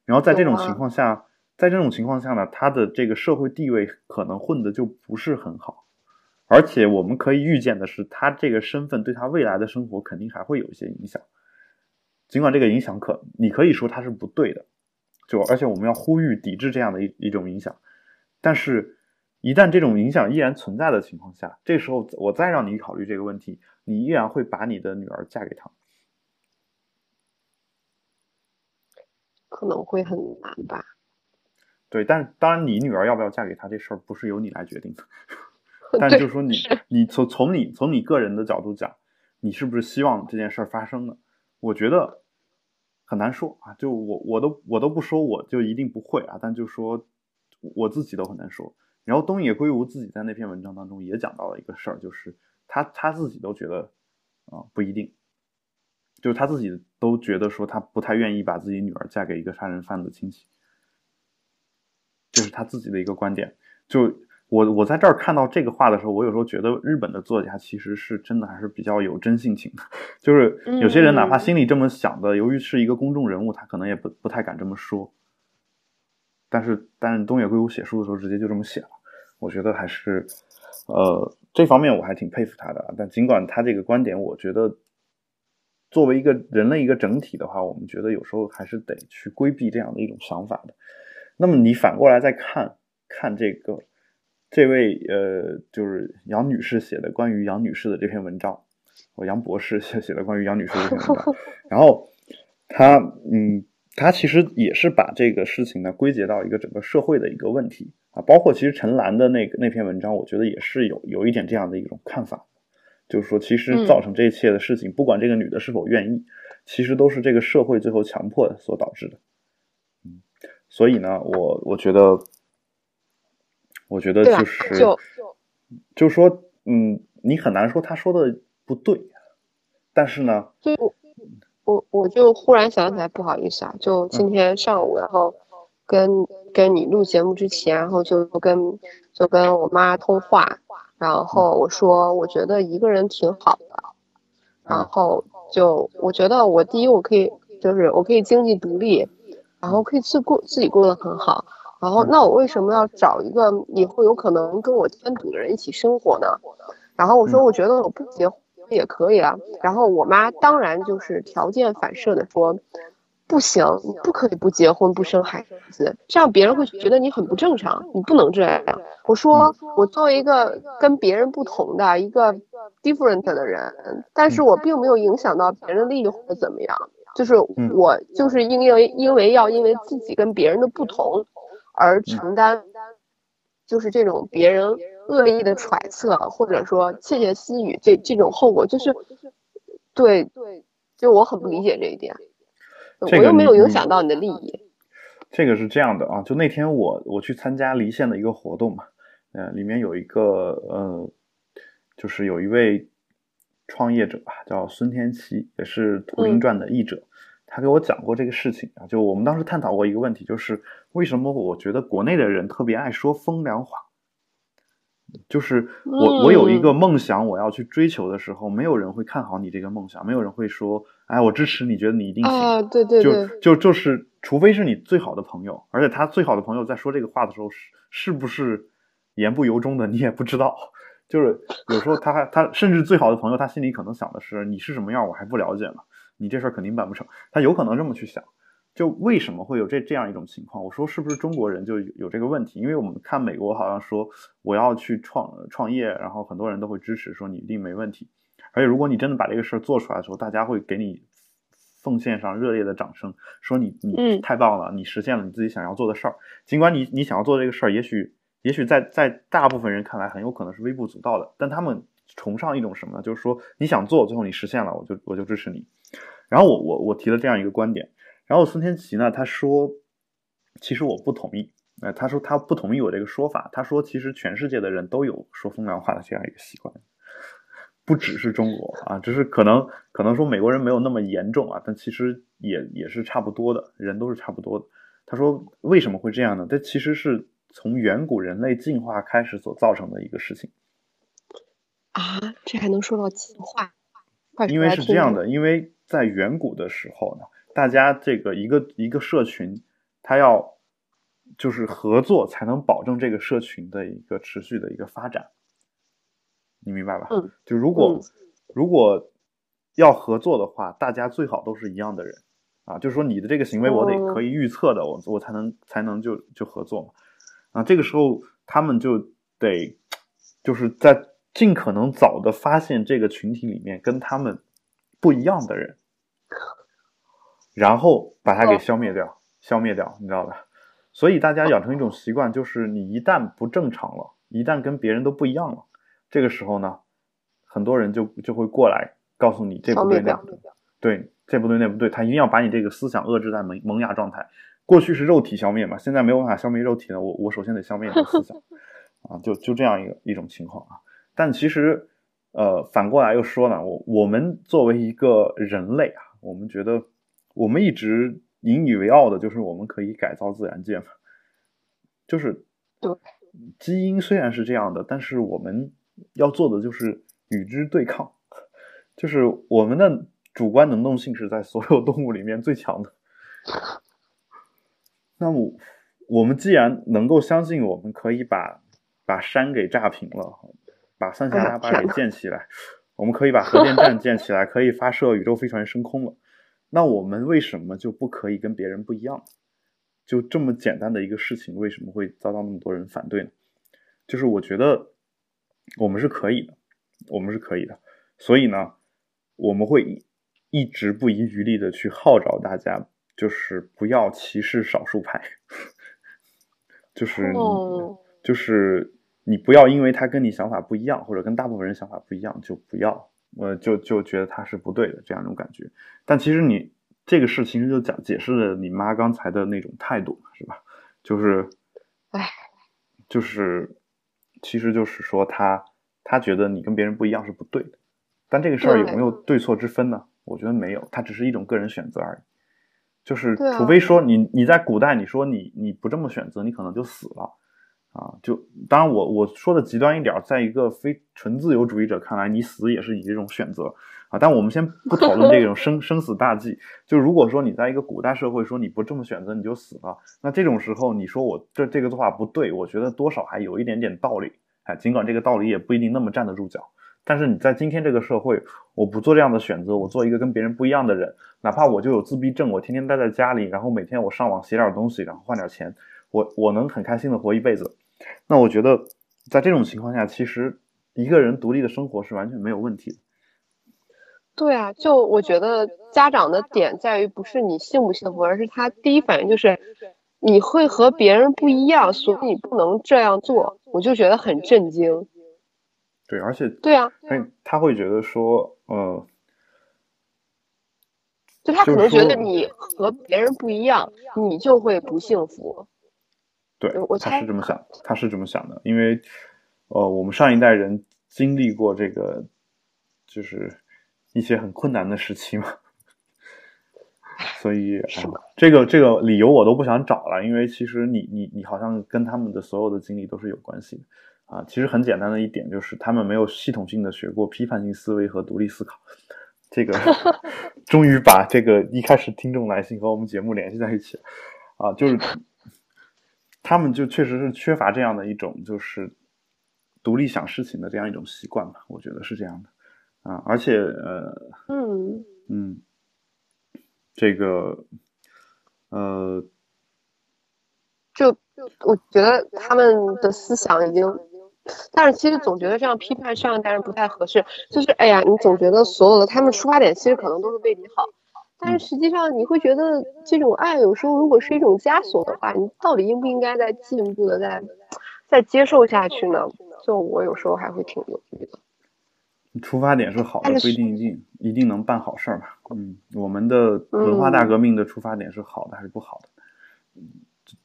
然后在这种情况下，在这种情况下呢，他的这个社会地位可能混的就不是很好，而且我们可以预见的是，他这个身份对他未来的生活肯定还会有一些影响。尽管这个影响可，你可以说它是不对的，就而且我们要呼吁抵制这样的一一种影响，但是，一旦这种影响依然存在的情况下，这时候我再让你考虑这个问题，你依然会把你的女儿嫁给他？可能会很难吧。对，但是当然，你女儿要不要嫁给他这事儿不是由你来决定的，但就是说你你从从你从你个人的角度讲，你是不是希望这件事儿发生呢？我觉得很难说啊，就我我都我都不说，我就一定不会啊。但就说我自己都很难说。然后东野圭吾自己在那篇文章当中也讲到了一个事儿，就是他他自己都觉得啊不一定，就是他自己都觉得说他不太愿意把自己女儿嫁给一个杀人犯的亲戚，这是他自己的一个观点。就我我在这儿看到这个话的时候，我有时候觉得日本的作家其实是真的还是比较有真性情的。就是有些人哪怕心里这么想的，由于是一个公众人物，他可能也不不太敢这么说。但是，但是东野圭吾写书的时候直接就这么写了，我觉得还是，呃，这方面我还挺佩服他的。但尽管他这个观点，我觉得作为一个人类一个整体的话，我们觉得有时候还是得去规避这样的一种想法的。那么你反过来再看看这个。这位呃，就是杨女士写的关于杨女士的这篇文章，我杨博士写写的关于杨女士的这篇文章，然后他嗯，他其实也是把这个事情呢归结到一个整个社会的一个问题啊，包括其实陈岚的那个那篇文章，我觉得也是有有一点这样的一种看法，就是说其实造成这一切的事情，不管这个女的是否愿意，其实都是这个社会最后强迫所导致的，嗯，所以呢，我我觉得。我觉得就是，就就说，嗯，你很难说他说的不对，但是呢，就我我就忽然想起来，不好意思啊，就今天上午，然后跟跟你录节目之前，然后就跟就跟我妈通话，然后我说我觉得一个人挺好的，然后就我觉得我第一我可以就是我可以经济独立，然后可以自过自己过得很好。然后，那我为什么要找一个以后有可能跟我添堵的人一起生活呢？然后我说，我觉得我不结婚也可以啊。然后我妈当然就是条件反射的说，不行，你不可以不结婚不生孩子，这样别人会觉得你很不正常，你不能这样。我说，我作为一个跟别人不同的一个 different 的人，但是我并没有影响到别人的利益或者怎么样，就是我就是因为因为要因为自己跟别人的不同。而承担，就是这种别人恶意的揣测，或者说窃窃私语，这这种后果，就是对对，就我很不理解这一点。我又没有影响到你的利益。这个是这样的啊，就那天我我去参加离线的一个活动嘛，呃，里面有一个呃，就是有一位创业者吧，叫孙天琪，也是《图灵传》的译者。他给我讲过这个事情啊，就我们当时探讨过一个问题，就是为什么我觉得国内的人特别爱说风凉话。就是我我有一个梦想，我要去追求的时候，没有人会看好你这个梦想，没有人会说，哎，我支持你，觉得你一定行。啊，对对对，就就就是，除非是你最好的朋友，而且他最好的朋友在说这个话的时候，是是不是言不由衷的，你也不知道。就是有时候他还他甚至最好的朋友，他心里可能想的是，你是什么样，我还不了解呢。你这事儿肯定办不成，他有可能这么去想，就为什么会有这这样一种情况？我说是不是中国人就有这个问题？因为我们看美国好像说我要去创创业，然后很多人都会支持，说你一定没问题。而且如果你真的把这个事儿做出来的时候，大家会给你奉献上热烈的掌声，说你你太棒了，你实现了你自己想要做的事儿。尽管你你想要做这个事儿，也许也许在在大部分人看来很有可能是微不足道的，但他们崇尚一种什么呢？就是说你想做，最后你实现了，我就我就支持你。然后我我我提了这样一个观点，然后孙天琪呢，他说，其实我不同意，哎，他说他不同意我这个说法，他说其实全世界的人都有说风凉话的这样一个习惯，不只是中国啊，只是可能可能说美国人没有那么严重啊，但其实也也是差不多的，人都是差不多的。他说为什么会这样呢？这其实是从远古人类进化开始所造成的一个事情。啊，这还能说到进化？因为是这样的，因为。在远古的时候呢，大家这个一个一个社群，他要就是合作才能保证这个社群的一个持续的一个发展，你明白吧？嗯，就如果如果要合作的话，大家最好都是一样的人啊，就是说你的这个行为我得可以预测的，我我才能才能就就合作嘛。啊，这个时候他们就得就是在尽可能早的发现这个群体里面跟他们不一样的人，然后把他给消灭掉，消灭掉，你知道吧？所以大家养成一种习惯，就是你一旦不正常了，一旦跟别人都不一样了，这个时候呢，很多人就就会过来告诉你这不对那不对，对，这不对那不对，他一定要把你这个思想遏制在萌萌芽状态。过去是肉体消灭嘛，现在没有办法消灭肉体了，我我首先得消灭你的思想 啊，就就这样一个一种情况啊。但其实，呃，反过来又说呢，我我们作为一个人类啊，我们觉得我们一直引以为傲的就是我们可以改造自然界嘛，就是对基因虽然是这样的，但是我们要做的就是与之对抗，就是我们的主观能动性是在所有动物里面最强的。那么，我们既然能够相信我们可以把把山给炸平了，把三峡大坝给建起来，我们可以把核电站建起来，可以发射宇宙飞船升空了，那我们为什么就不可以跟别人不一样？就这么简单的一个事情，为什么会遭到那么多人反对呢？就是我觉得我们是可以的，我们是可以的，所以呢，我们会一直不遗余力的去号召大家。就是不要歧视少数派，就是就是你不要因为他跟你想法不一样，或者跟大部分人想法不一样就不要，我就就觉得他是不对的这样一种感觉。但其实你这个事其实就讲解释了你妈刚才的那种态度，是吧？就是，哎，就是其实就是说他他觉得你跟别人不一样是不对的，但这个事儿有没有对错之分呢？我觉得没有，它只是一种个人选择而已。就是，除非说你你在古代，你说你你不这么选择，你可能就死了，啊，就当然我我说的极端一点，在一个非纯自由主义者看来，你死也是你这种选择啊。但我们先不讨论这种生 生死大计，就如果说你在一个古代社会，说你不这么选择你就死了，那这种时候你说我这这个做法不对，我觉得多少还有一点点道理，哎，尽管这个道理也不一定那么站得住脚。但是你在今天这个社会，我不做这样的选择，我做一个跟别人不一样的人，哪怕我就有自闭症，我天天待在家里，然后每天我上网写点东西，然后换点钱，我我能很开心的活一辈子。那我觉得，在这种情况下，其实一个人独立的生活是完全没有问题的。对啊，就我觉得家长的点在于不是你幸不幸福，而是他第一反应就是你会和别人不一样，所以你不能这样做，我就觉得很震惊。对，而且对啊，他他会觉得说，呃，就他可能觉得你和别人不一样，你就会不幸福。对，他是这么想，他是这么想的，因为，呃，我们上一代人经历过这个，就是一些很困难的时期嘛，所以这个这个理由我都不想找了，因为其实你你你好像跟他们的所有的经历都是有关系的。啊，其实很简单的一点就是，他们没有系统性的学过批判性思维和独立思考。这个 终于把这个一开始听众来信和我们节目联系在一起了。啊，就是他们就确实是缺乏这样的一种就是独立想事情的这样一种习惯吧，我觉得是这样的。啊，而且呃，嗯嗯，这个呃，就就我觉得他们的思想已经。但是其实总觉得这样批判上一代人不太合适，就是哎呀，你总觉得所有的他们出发点其实可能都是为你好，但是实际上你会觉得这种爱有时候如果是一种枷锁的话，你到底应不应该再进一步的再再接受下去呢？就我有时候还会挺犹豫的。出发点是好的，不一定一定一定能办好事儿吧？嗯，我们的文化大革命的出发点是好的还是不好的？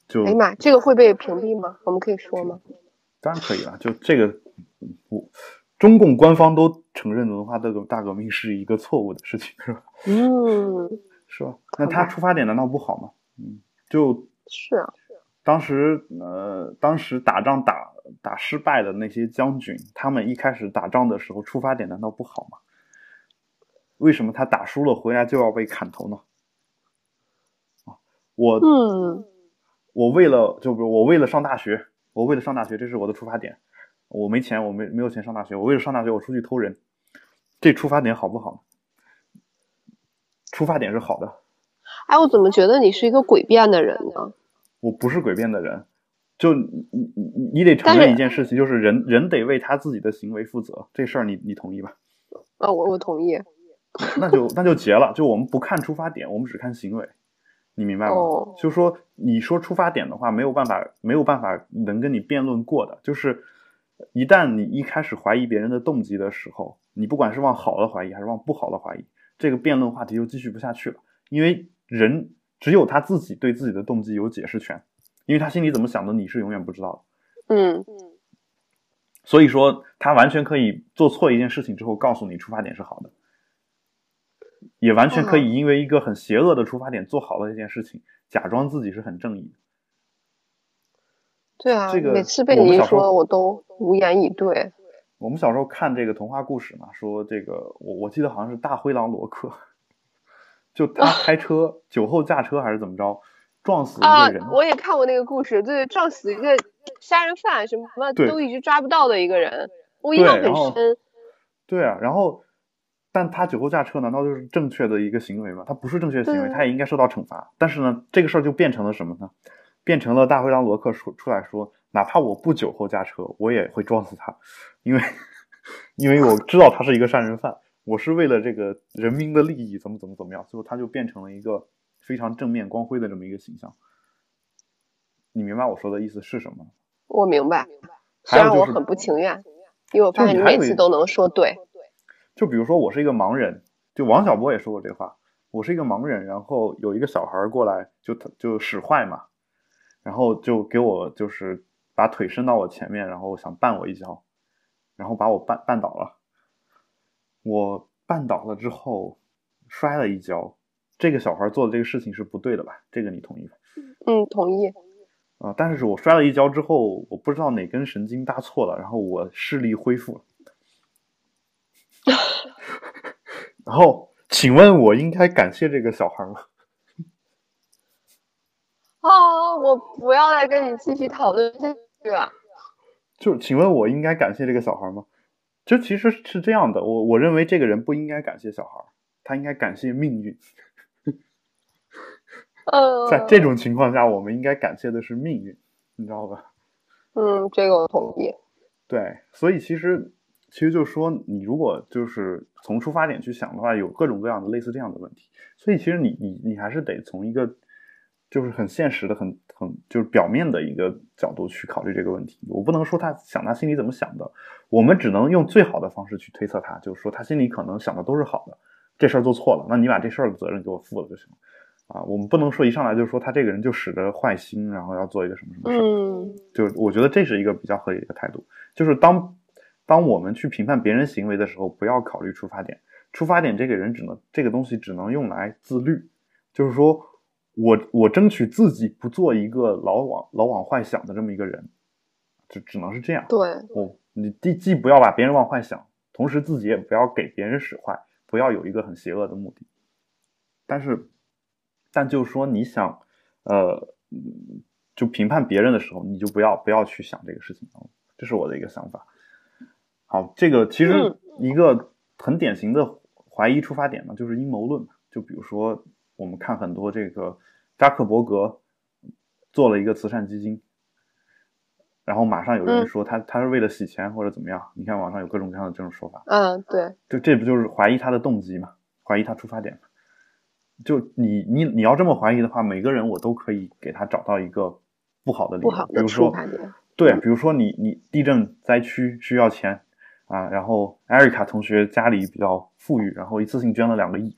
就哎呀妈，这个会被屏蔽吗？我们可以说吗？当然可以了，就这个，我中共官方都承认文化大革大革命是一个错误的事情，是吧？嗯，是吧？那他出发点难道不好吗？嗯，就是啊，当时呃，当时打仗打打失败的那些将军，他们一开始打仗的时候出发点难道不好吗？为什么他打输了回来就要被砍头呢？啊，我嗯。我为了就比如我为了上大学，我为了上大学，这是我的出发点。我没钱，我没没有钱上大学，我为了上大学，我出去偷人，这出发点好不好？出发点是好的。哎，我怎么觉得你是一个诡辩的人呢？我不是诡辩的人，就你你你得承认一件事情，就是人人得为他自己的行为负责，这事儿你你同意吧？啊，我我同意。那就那就结了，就我们不看出发点，我们只看行为，你明白吗？就说你说出发点的话，没有办法没有办法能跟你辩论过的，就是一旦你一开始怀疑别人的动机的时候，你不管是往好的怀疑还是往不好的怀疑，这个辩论话题就继续不下去了，因为人只有他自己对自己的动机有解释权，因为他心里怎么想的你是永远不知道的。嗯嗯，所以说他完全可以做错一件事情之后告诉你出发点是好的。也完全可以因为一个很邪恶的出发点做好了一件事情，假装自己是很正义。对啊，这个每次被你一说，我都无言以对。我们小时候看这个童话故事嘛，说这个我我记得好像是大灰狼罗克，就他开车酒后驾车还是怎么着，撞死一个人。我也看过那个故事，对，撞死一个杀人犯，什么都一直抓不到的一个人，我印象很深。对啊，然后。但他酒后驾车难道就是正确的一个行为吗？他不是正确的行为，他也应该受到惩罚。但是呢，这个事儿就变成了什么呢？变成了大灰狼罗克说出来说，哪怕我不酒后驾车，我也会撞死他，因为因为我知道他是一个杀人犯，我是为了这个人民的利益，怎么怎么怎么样，最后他就变成了一个非常正面光辉的这么一个形象。你明白我说的意思是什么？我明白，虽然我很不情愿，因为我发现你每次都能说对。就比如说，我是一个盲人，就王小波也说过这话。我是一个盲人，然后有一个小孩过来，就就使坏嘛，然后就给我就是把腿伸到我前面，然后想绊我一跤，然后把我绊绊倒了。我绊倒了之后摔了一跤，这个小孩做的这个事情是不对的吧？这个你同意吧？嗯，同意。啊，但是我摔了一跤之后，我不知道哪根神经搭错了，然后我视力恢复了。然后，请问我应该感谢这个小孩吗？啊，我不要再跟你继续讨论下去了。就请问我应该感谢这个小孩吗？就其实是这样的，我我认为这个人不应该感谢小孩，他应该感谢命运。呃，在这种情况下，我们应该感谢的是命运，你知道吧？嗯，这个我同意。对，所以其实。其实就是说，你如果就是从出发点去想的话，有各种各样的类似这样的问题。所以其实你你你还是得从一个就是很现实的、很很就是表面的一个角度去考虑这个问题。我不能说他想他心里怎么想的，我们只能用最好的方式去推测他，就是说他心里可能想的都是好的。这事儿做错了，那你把这事儿的责任给我负了就行了。啊，我们不能说一上来就说他这个人就使着坏心，然后要做一个什么什么事。嗯，就我觉得这是一个比较合理的态度，就是当。当我们去评判别人行为的时候，不要考虑出发点。出发点这个人只能这个东西只能用来自律，就是说我我争取自己不做一个老往老往坏想的这么一个人，就只能是这样。对，我你既既不要把别人往坏想，同时自己也不要给别人使坏，不要有一个很邪恶的目的。但是，但就是说你想，呃，就评判别人的时候，你就不要不要去想这个事情这是我的一个想法。好，这个其实一个很典型的怀疑出发点呢，就是阴谋论嘛就比如说，我们看很多这个扎克伯格做了一个慈善基金，然后马上有人说他他是为了洗钱或者怎么样。你看网上有各种各样的这种说法。嗯，对。就这不就是怀疑他的动机嘛？怀疑他出发点嘛？就你你你要这么怀疑的话，每个人我都可以给他找到一个不好的理由，比如说，对，比如说你你地震灾区需要钱。啊，然后艾瑞卡同学家里比较富裕，然后一次性捐了两个亿。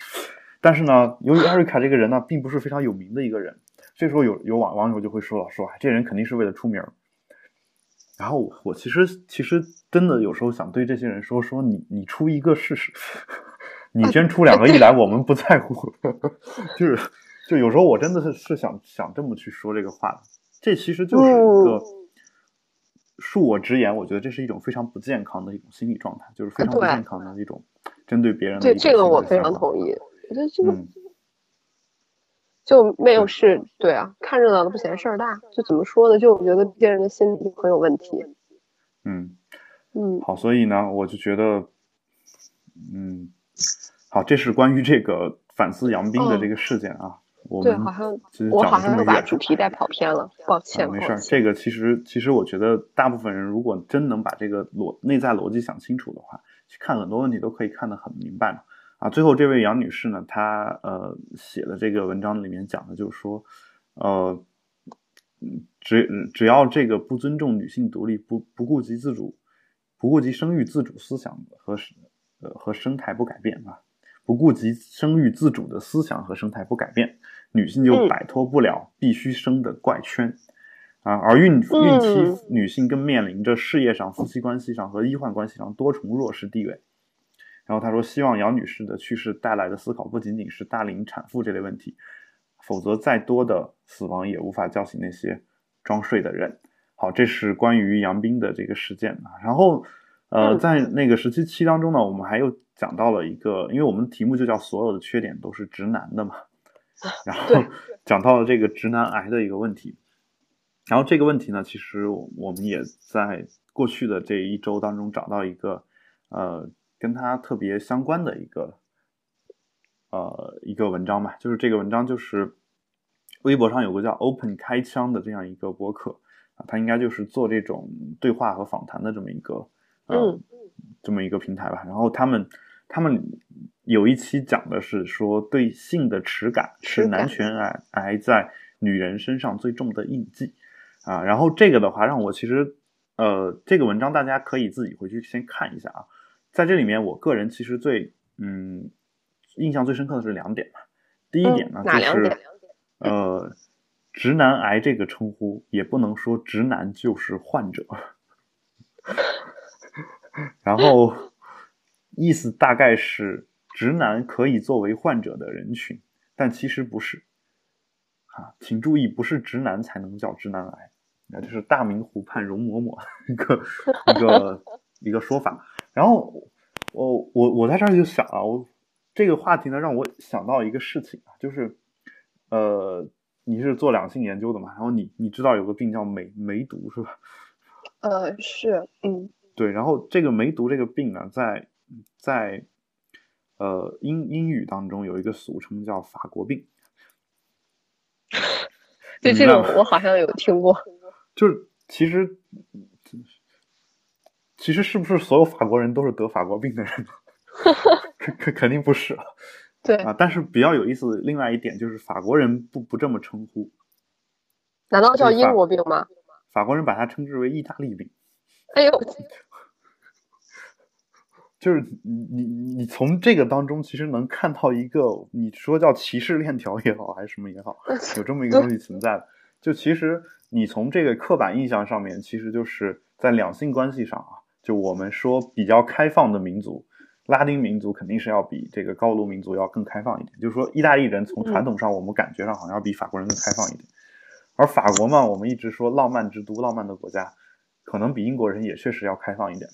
但是呢，由于艾瑞卡这个人呢，并不是非常有名的一个人，这时候有有网网友就会说了，说这人肯定是为了出名。然后我其实其实真的有时候想对这些人说说，你你出一个试试，你先出两个亿来，我们不在乎。就是就有时候我真的是是想想这么去说这个话的，这其实就是一个。恕我直言，我觉得这是一种非常不健康的一种心理状态，就是非常不健康的一种针对别人的。对这个我非常同意。我觉得这个，就没有事，对啊，看热闹的不嫌事儿大，就怎么说呢？就我觉得这些人的心理很有问题。嗯嗯，好，所以呢，我就觉得，嗯，好，这是关于这个反思杨斌的这个事件啊。我对，好像我好像又把主题带跑偏了，抱歉。没事儿，这个其实其实我觉得大部分人如果真能把这个逻内在逻辑想清楚的话，去看很多问题都可以看得很明白嘛。啊，最后这位杨女士呢，她呃写的这个文章里面讲的就是说，呃，只只要这个不尊重女性独立，不不顾及自主，不顾及生育自主思想和呃和生态不改变啊，不顾及生育自主的思想和生态不改变，女性就摆脱不了必须生的怪圈啊，而孕孕期女性更面临着事业上、夫妻关系上和医患关系上多重弱势地位。然后他说：“希望杨女士的去世带来的思考不仅仅是大龄产妇这类问题，否则再多的死亡也无法叫醒那些装睡的人。”好，这是关于杨斌的这个事件啊。然后，呃，在那个十七期当中呢，我们还有讲到了一个，因为我们题目就叫“所有的缺点都是直男的”嘛，然后讲到了这个直男癌的一个问题。然后这个问题呢，其实我们也在过去的这一周当中找到一个，呃。跟他特别相关的一个，呃，一个文章吧，就是这个文章就是微博上有个叫 Open 开枪的这样一个博客啊，他应该就是做这种对话和访谈的这么一个，嗯，这么一个平台吧。然后他们他们有一期讲的是说对性的耻感是男权癌癌在女人身上最重的印记啊。然后这个的话让我其实呃，这个文章大家可以自己回去先看一下啊。在这里面，我个人其实最嗯印象最深刻的是两点吧。第一点呢，就是呃，直男癌这个称呼也不能说直男就是患者，然后意思大概是直男可以作为患者的人群，但其实不是。啊，请注意，不是直男才能叫直男癌，那就是大明湖畔容嬷嬷 一个一个。一个说法，然后我我我在这儿就想啊，我这个话题呢让我想到一个事情啊，就是呃，你是做两性研究的嘛，然后你你知道有个病叫梅梅毒是吧？呃，是，嗯，对，然后这个梅毒这个病呢，在在呃英英语当中有一个俗称叫法国病，对这个我好像有听过，就是其实。其实是不是所有法国人都是得法国病的人？肯肯肯定不是。对啊，但是比较有意思的另外一点就是法国人不不这么称呼。难道叫英国病吗？法国人把它称之为意大利病。哎呦！就是你你你从这个当中其实能看到一个，你说叫歧视链条也好，还是什么也好，有这么一个东西存在的。就其实你从这个刻板印象上面，其实就是在两性关系上啊。就我们说比较开放的民族，拉丁民族肯定是要比这个高卢民族要更开放一点。就是说，意大利人从传统上我们感觉上好像要比法国人更开放一点，而法国嘛，我们一直说浪漫之都、浪漫的国家，可能比英国人也确实要开放一点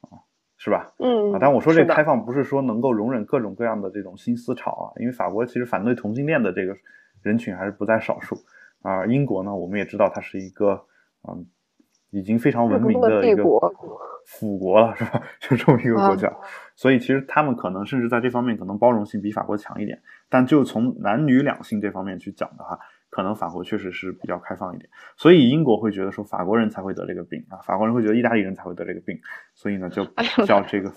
啊，是吧？嗯啊，但我说这开放不是说能够容忍各种各样的这种新思潮啊，因为法国其实反对同性恋的这个人群还是不在少数啊。英国呢，我们也知道它是一个嗯。已经非常文明的一个辅国了，是吧？就这么一个国家，所以其实他们可能甚至在这方面可能包容性比法国强一点。但就从男女两性这方面去讲的话，可能法国确实是比较开放一点。所以英国会觉得说法国人才会得这个病啊，法国人会觉得意大利人才会得这个病，所以呢就叫这个。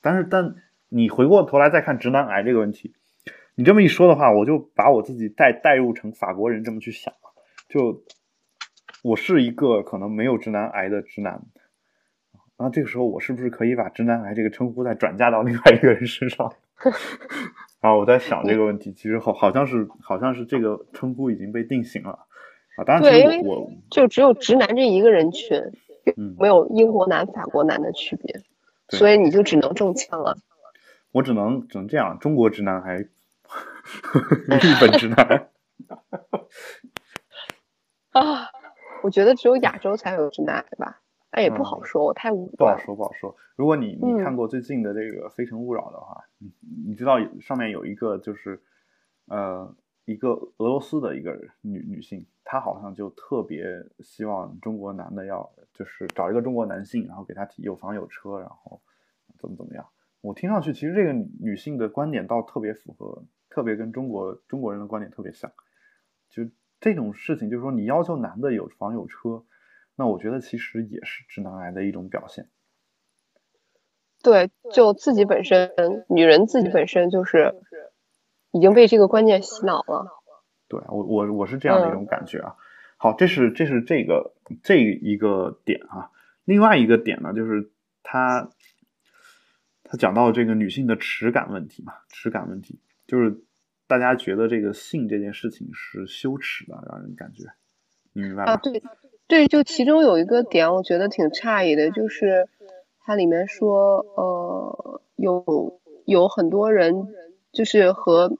但是，但你回过头来再看直男癌这个问题，你这么一说的话，我就把我自己带带入成法国人这么去想就。我是一个可能没有直男癌的直男，那这个时候我是不是可以把直男癌这个称呼再转嫁到另外一个人身上？啊，我在想这个问题，其实好好像是好像是这个称呼已经被定型了啊。当然，对，因我就只有直男这一个人群，没有英国男、法国男的区别，所以你就只能中枪了。我只能只能这样，中国直男还 日本直男 啊。我觉得只有亚洲才有直男癌吧，但也不好说，我太武不好说，不好说。如果你你看过最近的这个《非诚勿扰》的话，你你知道上面有一个就是，呃，一个俄罗斯的一个女女性，她好像就特别希望中国男的要就是找一个中国男性，然后给他提有房有车，然后怎么怎么样。我听上去其实这个女性的观点倒特别符合，特别跟中国中国人的观点特别像。就这种事情，就是说你要求男的有房有车，那我觉得其实也是直男癌的一种表现。对，就自己本身，女人自己本身就是已经被这个观念洗脑了。对我，我我是这样的一种感觉啊。好，这是这是这个这一个点啊。另外一个点呢，就是他他讲到这个女性的耻感问题嘛，耻感问题就是大家觉得这个性这件事情是羞耻的，让人感觉，你明白吗？啊，对对，就其中有一个点，我觉得挺诧异的，就是。它里面说，呃，有有很多人就是和，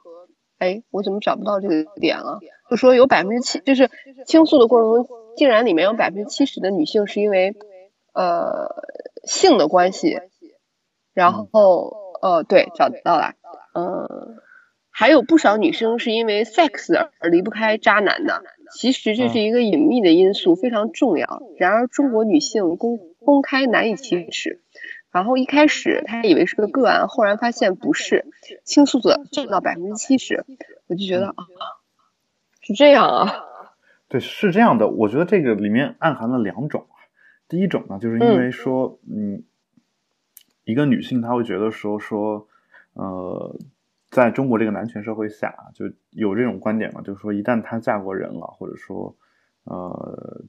哎，我怎么找不到这个点了？就说有百分之七，就是倾诉的过程中，竟然里面有百分之七十的女性是因为，呃，性的关系，然后，呃，对，找到了，嗯，还有不少女生是因为 sex 而离不开渣男的。其实这是一个隐秘的因素，非常重要。然而，中国女性公公开难以启齿。然后一开始她以为是个个案，后来发现不是，倾诉者占到百分之七十。我就觉得啊，是这样啊。对，是这样的。我觉得这个里面暗含了两种。第一种呢，就是因为说，嗯，一个女性她会觉得说说，呃。在中国这个男权社会下，就有这种观点嘛，就是说一旦她嫁过人了，或者说，呃，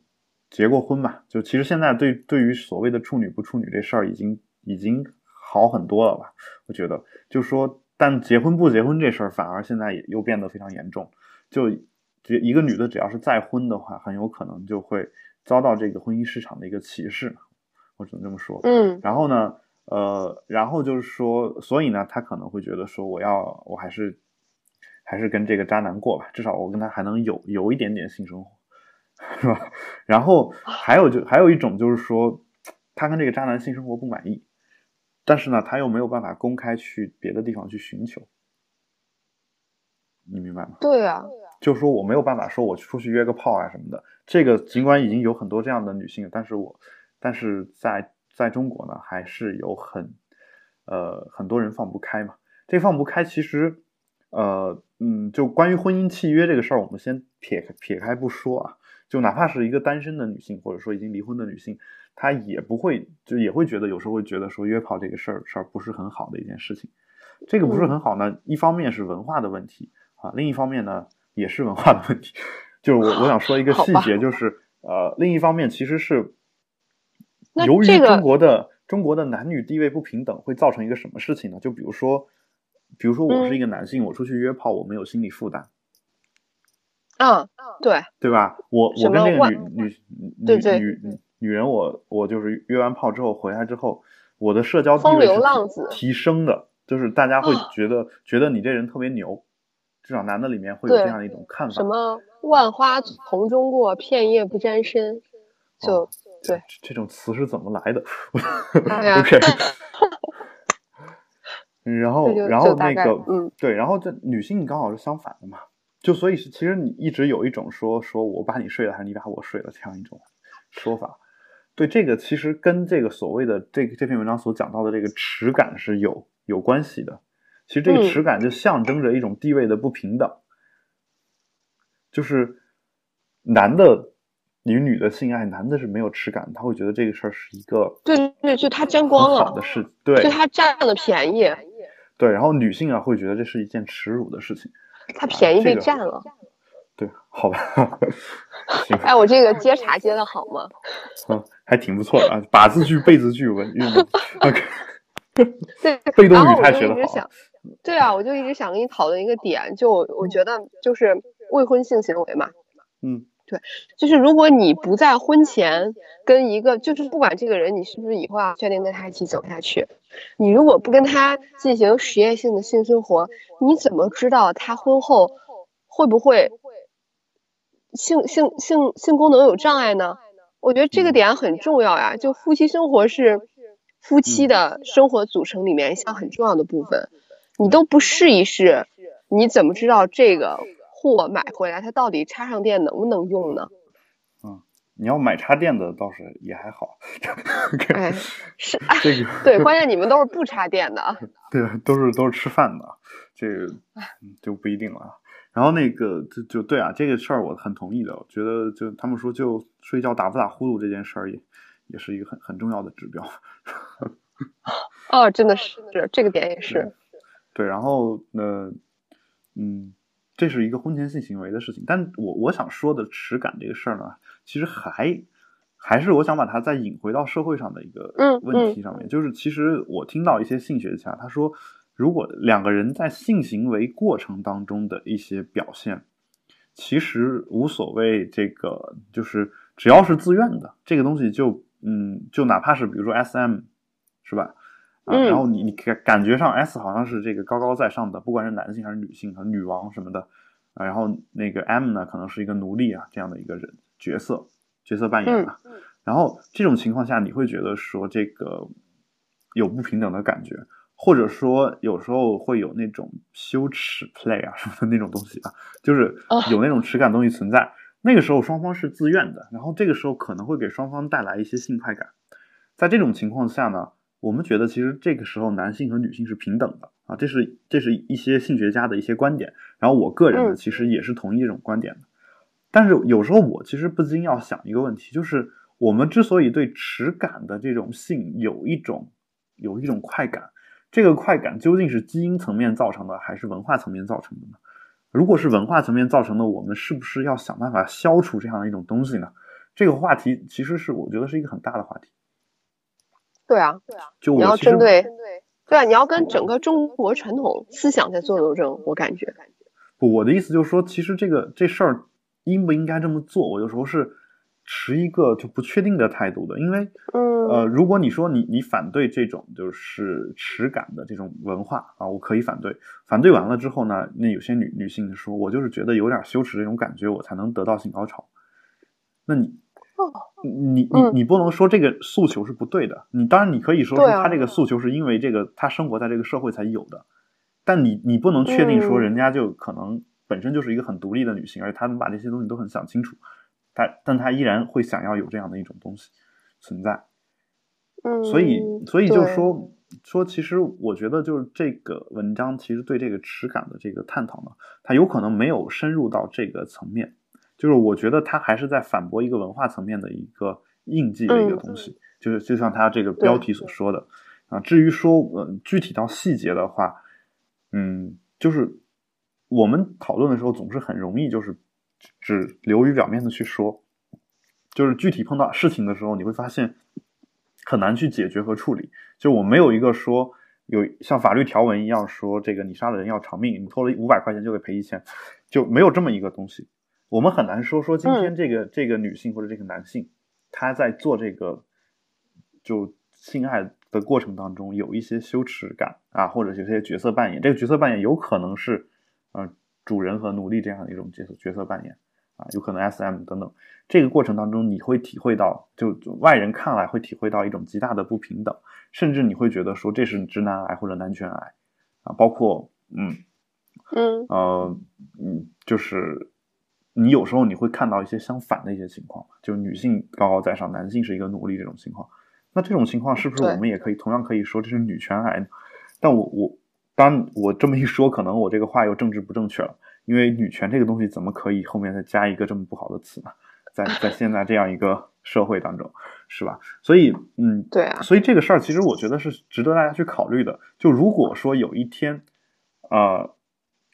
结过婚吧，就其实现在对对于所谓的处女不处女这事儿，已经已经好很多了吧？我觉得，就是说，但结婚不结婚这事儿，反而现在也又变得非常严重。就这一个女的，只要是再婚的话，很有可能就会遭到这个婚姻市场的一个歧视，我只能这么说。嗯，然后呢？呃，然后就是说，所以呢，他可能会觉得说，我要，我还是，还是跟这个渣男过吧，至少我跟他还能有有一点点性生活，是吧？然后还有就还有一种就是说，他跟这个渣男性生活不满意，但是呢，他又没有办法公开去别的地方去寻求，你明白吗？对啊，就是说我没有办法说我出去约个炮啊什么的，这个尽管已经有很多这样的女性，但是我，但是在。在中国呢，还是有很，呃，很多人放不开嘛。这放不开，其实，呃，嗯，就关于婚姻契约这个事儿，我们先撇开撇开不说啊。就哪怕是一个单身的女性，或者说已经离婚的女性，她也不会，就也会觉得有时候会觉得说约炮这个事儿事儿不是很好的一件事情。这个不是很好呢，一方面是文化的问题啊，另一方面呢也是文化的问题。就是我我想说一个细节，就是呃，另一方面其实是。由于中国的中国的男女地位不平等，会造成一个什么事情呢？就比如说，比如说我是一个男性，我出去约炮，我没有心理负担。嗯，对，对吧？我我跟这个女女女女女人，我我就是约完炮之后回来之后，我的社交地位是提升的，就是大家会觉得觉得你这人特别牛，至少男的里面会有这样一种看法。什么万花丛中过，片叶不沾身，就。对，这种词是怎么来的？OK，然后，然后那个，嗯，对，然后这女性刚好是相反的嘛，就所以是其实你一直有一种说说我把你睡了还是你把我睡了这样一种说法。对，这个其实跟这个所谓的这这篇文章所讲到的这个耻感是有有关系的。其实这个耻感就象征着一种地位的不平等，就是男的。与女的性爱，男的是没有耻感，他会觉得这个事儿是一个对对，就他沾光了好的事，对，就他占了便宜，对，然后女性啊会觉得这是一件耻辱的事情，他便宜被占了，对，好吧，行，哎，我这个接茬接的好吗？嗯，还挺不错的啊，把字句、被字句、文韵，OK，对，被动语态学的好，对啊，我就一直想跟你讨论一个点，就我觉得就是未婚性行为嘛，嗯。对，就是如果你不在婚前跟一个，就是不管这个人你是不是以后要确定跟他一起走下去，你如果不跟他进行实验性的性生活，你怎么知道他婚后会不会性性性性功能有障碍呢？我觉得这个点很重要呀。就夫妻生活是夫妻的生活组成里面一项很重要的部分，你都不试一试，你怎么知道这个？货买回来，它到底插上电能不能用呢？嗯，你要买插电的倒是也还好。哎，是这个对，关键你们都是不插电的。对，都是都是吃饭的，这个就不一定了。然后那个就就对啊，这个事儿我很同意的。我觉得就他们说就睡觉打不打呼噜这件事儿也也是一个很很重要的指标。哦，真的是这个点也是。对，然后呢，嗯，这是一个婚前性行为的事情。但我我想说的耻感这个事儿呢，其实还还是我想把它再引回到社会上的一个问题上面。就是其实我听到一些性学家他说。如果两个人在性行为过程当中的一些表现，其实无所谓，这个就是只要是自愿的，这个东西就嗯，就哪怕是比如说 S M，是吧？啊，然后你你感感觉上 S 好像是这个高高在上的，不管是男性还是女性，和女王什么的啊，然后那个 M 呢，可能是一个奴隶啊这样的一个人角色角色扮演啊，然后这种情况下，你会觉得说这个有不平等的感觉。或者说，有时候会有那种羞耻 play 啊什么的那种东西啊，就是有那种耻感东西存在。那个时候双方是自愿的，然后这个时候可能会给双方带来一些性快感。在这种情况下呢，我们觉得其实这个时候男性和女性是平等的啊，这是这是一些性学家的一些观点。然后我个人呢，其实也是同意这种观点的。但是有时候我其实不禁要想一个问题，就是我们之所以对耻感的这种性有一种有一种快感。这个快感究竟是基因层面造成的，还是文化层面造成的呢？如果是文化层面造成的，我们是不是要想办法消除这样的一种东西呢？这个话题其实是我觉得是一个很大的话题。对啊，对啊，就你要针对，对啊，你要跟整个中国传统思想在做斗争。我感觉，不，我的意思就是说，其实这个这事儿应不应该这么做，我有时候是。持一个就不确定的态度的，因为，呃，如果你说你你反对这种就是耻感的这种文化啊，我可以反对。反对完了之后呢，那有些女女性说，我就是觉得有点羞耻这种感觉，我才能得到性高潮。那你，你你你不能说这个诉求是不对的。你当然你可以说是他这个诉求是因为这个他生活在这个社会才有的，但你你不能确定说人家就可能本身就是一个很独立的女性，而且她能把这些东西都很想清楚。她，但她依然会想要有这样的一种东西存在，嗯，所以，所以就说说，其实我觉得就是这个文章其实对这个耻感的这个探讨呢，它有可能没有深入到这个层面，就是我觉得他还是在反驳一个文化层面的一个印记的一个东西，就是就像他这个标题所说的啊。至于说呃具体到细节的话，嗯，就是我们讨论的时候总是很容易就是。只流于表面的去说，就是具体碰到事情的时候，你会发现很难去解决和处理。就我没有一个说有像法律条文一样说，这个你杀了人要偿命，你偷了五百块钱就得赔一千，就没有这么一个东西。我们很难说说今天这个这个女性或者这个男性，他在做这个就性爱的过程当中有一些羞耻感啊，或者有些角色扮演，这个角色扮演有可能是嗯。主人和奴隶这样的一种角色角色扮演啊，有可能 S M 等等，这个过程当中你会体会到，就外人看来会体会到一种极大的不平等，甚至你会觉得说这是直男癌或者男权癌啊，包括嗯嗯呃嗯，就是你有时候你会看到一些相反的一些情况，就女性高高在上，男性是一个奴隶这种情况，那这种情况是不是我们也可以同样可以说这是女权癌？但我我。当我这么一说，可能我这个话又政治不正确了，因为女权这个东西怎么可以后面再加一个这么不好的词呢？在 在现在这样一个社会当中，是吧？所以，嗯，对啊，所以这个事儿其实我觉得是值得大家去考虑的。就如果说有一天，呃，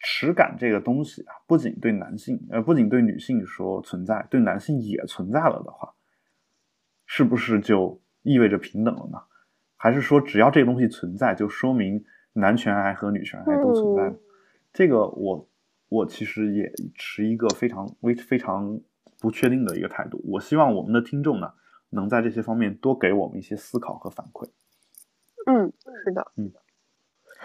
耻感这个东西啊，不仅对男性，呃，不仅对女性说存在，对男性也存在了的话，是不是就意味着平等了呢？还是说只要这个东西存在，就说明？男权癌和女权癌都存在，这个我我其实也持一个非常微非常不确定的一个态度。我希望我们的听众呢，能在这些方面多给我们一些思考和反馈。嗯，是的，嗯。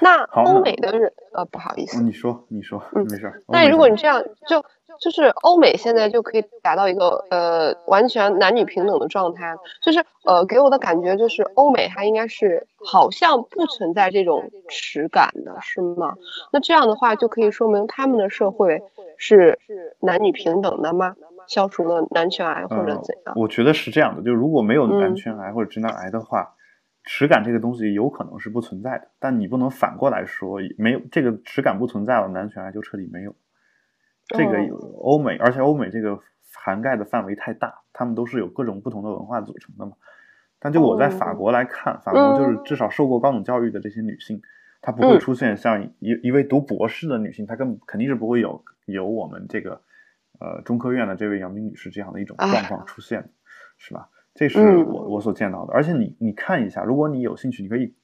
那欧美的人呃，不好意思，你说，你说，没事。那如果你这样，就就是欧美现在就可以达到一个呃完全男女平等的状态，就是呃给我的感觉就是欧美它应该是好像不存在这种耻感的，是吗？那这样的话就可以说明他们的社会是男女平等的吗？消除了男权癌或者怎样？我觉得是这样的，就如果没有男权癌或者直男癌的话，耻感这个东西有可能是不存在的，但你不能反过来说没有这个耻感不存在了，男权爱就彻底没有。这个欧美，而且欧美这个涵盖的范围太大，他们都是有各种不同的文化组成的嘛。但就我在法国来看，法国就是至少受过高等教育的这些女性，她不会出现像一一位读博士的女性，她根本肯定是不会有有我们这个呃中科院的这位杨明女士这样的一种状况出现，是吧？这是我我所见到的。而且你你看一下，如果你有兴趣，你可以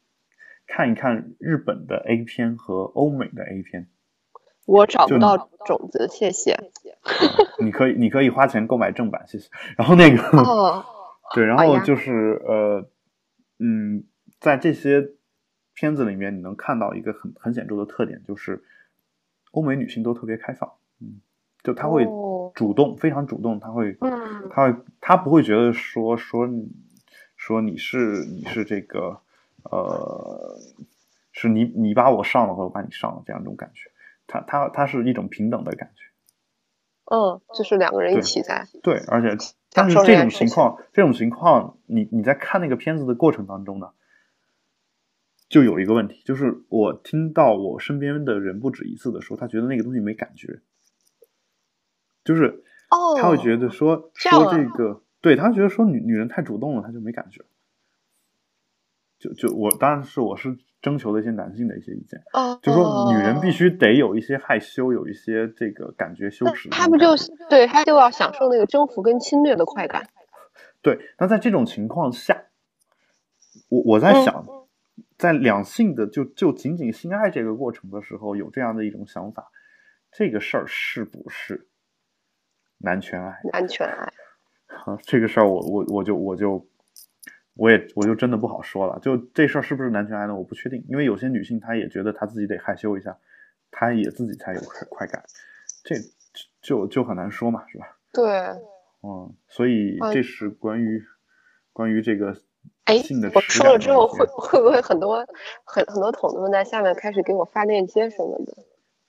看一看日本的 A 片和欧美的 A 片。我找不到种子，谢谢。你可以，你可以花钱购买正版，谢谢。然后那个，对，然后就是呃，嗯，在这些片子里面，你能看到一个很很显著的特点，就是欧美女性都特别开放，嗯，就她会主动，非常主动，他会，嗯，他会，他不会觉得说说说你是你是这个呃，是你你把我上了，或者把你上了这样一种感觉。他他他是一种平等的感觉，嗯，就是两个人一起在对，而且但是这种情况，这种情况，你你在看那个片子的过程当中呢，就有一个问题，就是我听到我身边的人不止一次的说，他觉得那个东西没感觉，就是哦，他会觉得说说这个，对他觉得说女女人太主动了，他就没感觉，就就我当然是我是。征求了一些男性的一些意见，就说女人必须得有一些害羞，有一些这个感觉羞耻。他不就对他就要享受那个征服跟侵略的快感。对，那在这种情况下，我我在想，在两性的就就仅仅性爱这个过程的时候，有这样的一种想法，这个事儿是不是男权爱？男权爱。啊，这个事儿我我我就我就。我也我就真的不好说了，就这事儿是不是男权癌呢？我不确定，因为有些女性她也觉得她自己得害羞一下，她也自己才有快快感，这就就很难说嘛，是吧？对，嗯，所以这是关于关于这个性的。我说了之后会会不会很多很很多同志们在下面开始给我发链接什么的，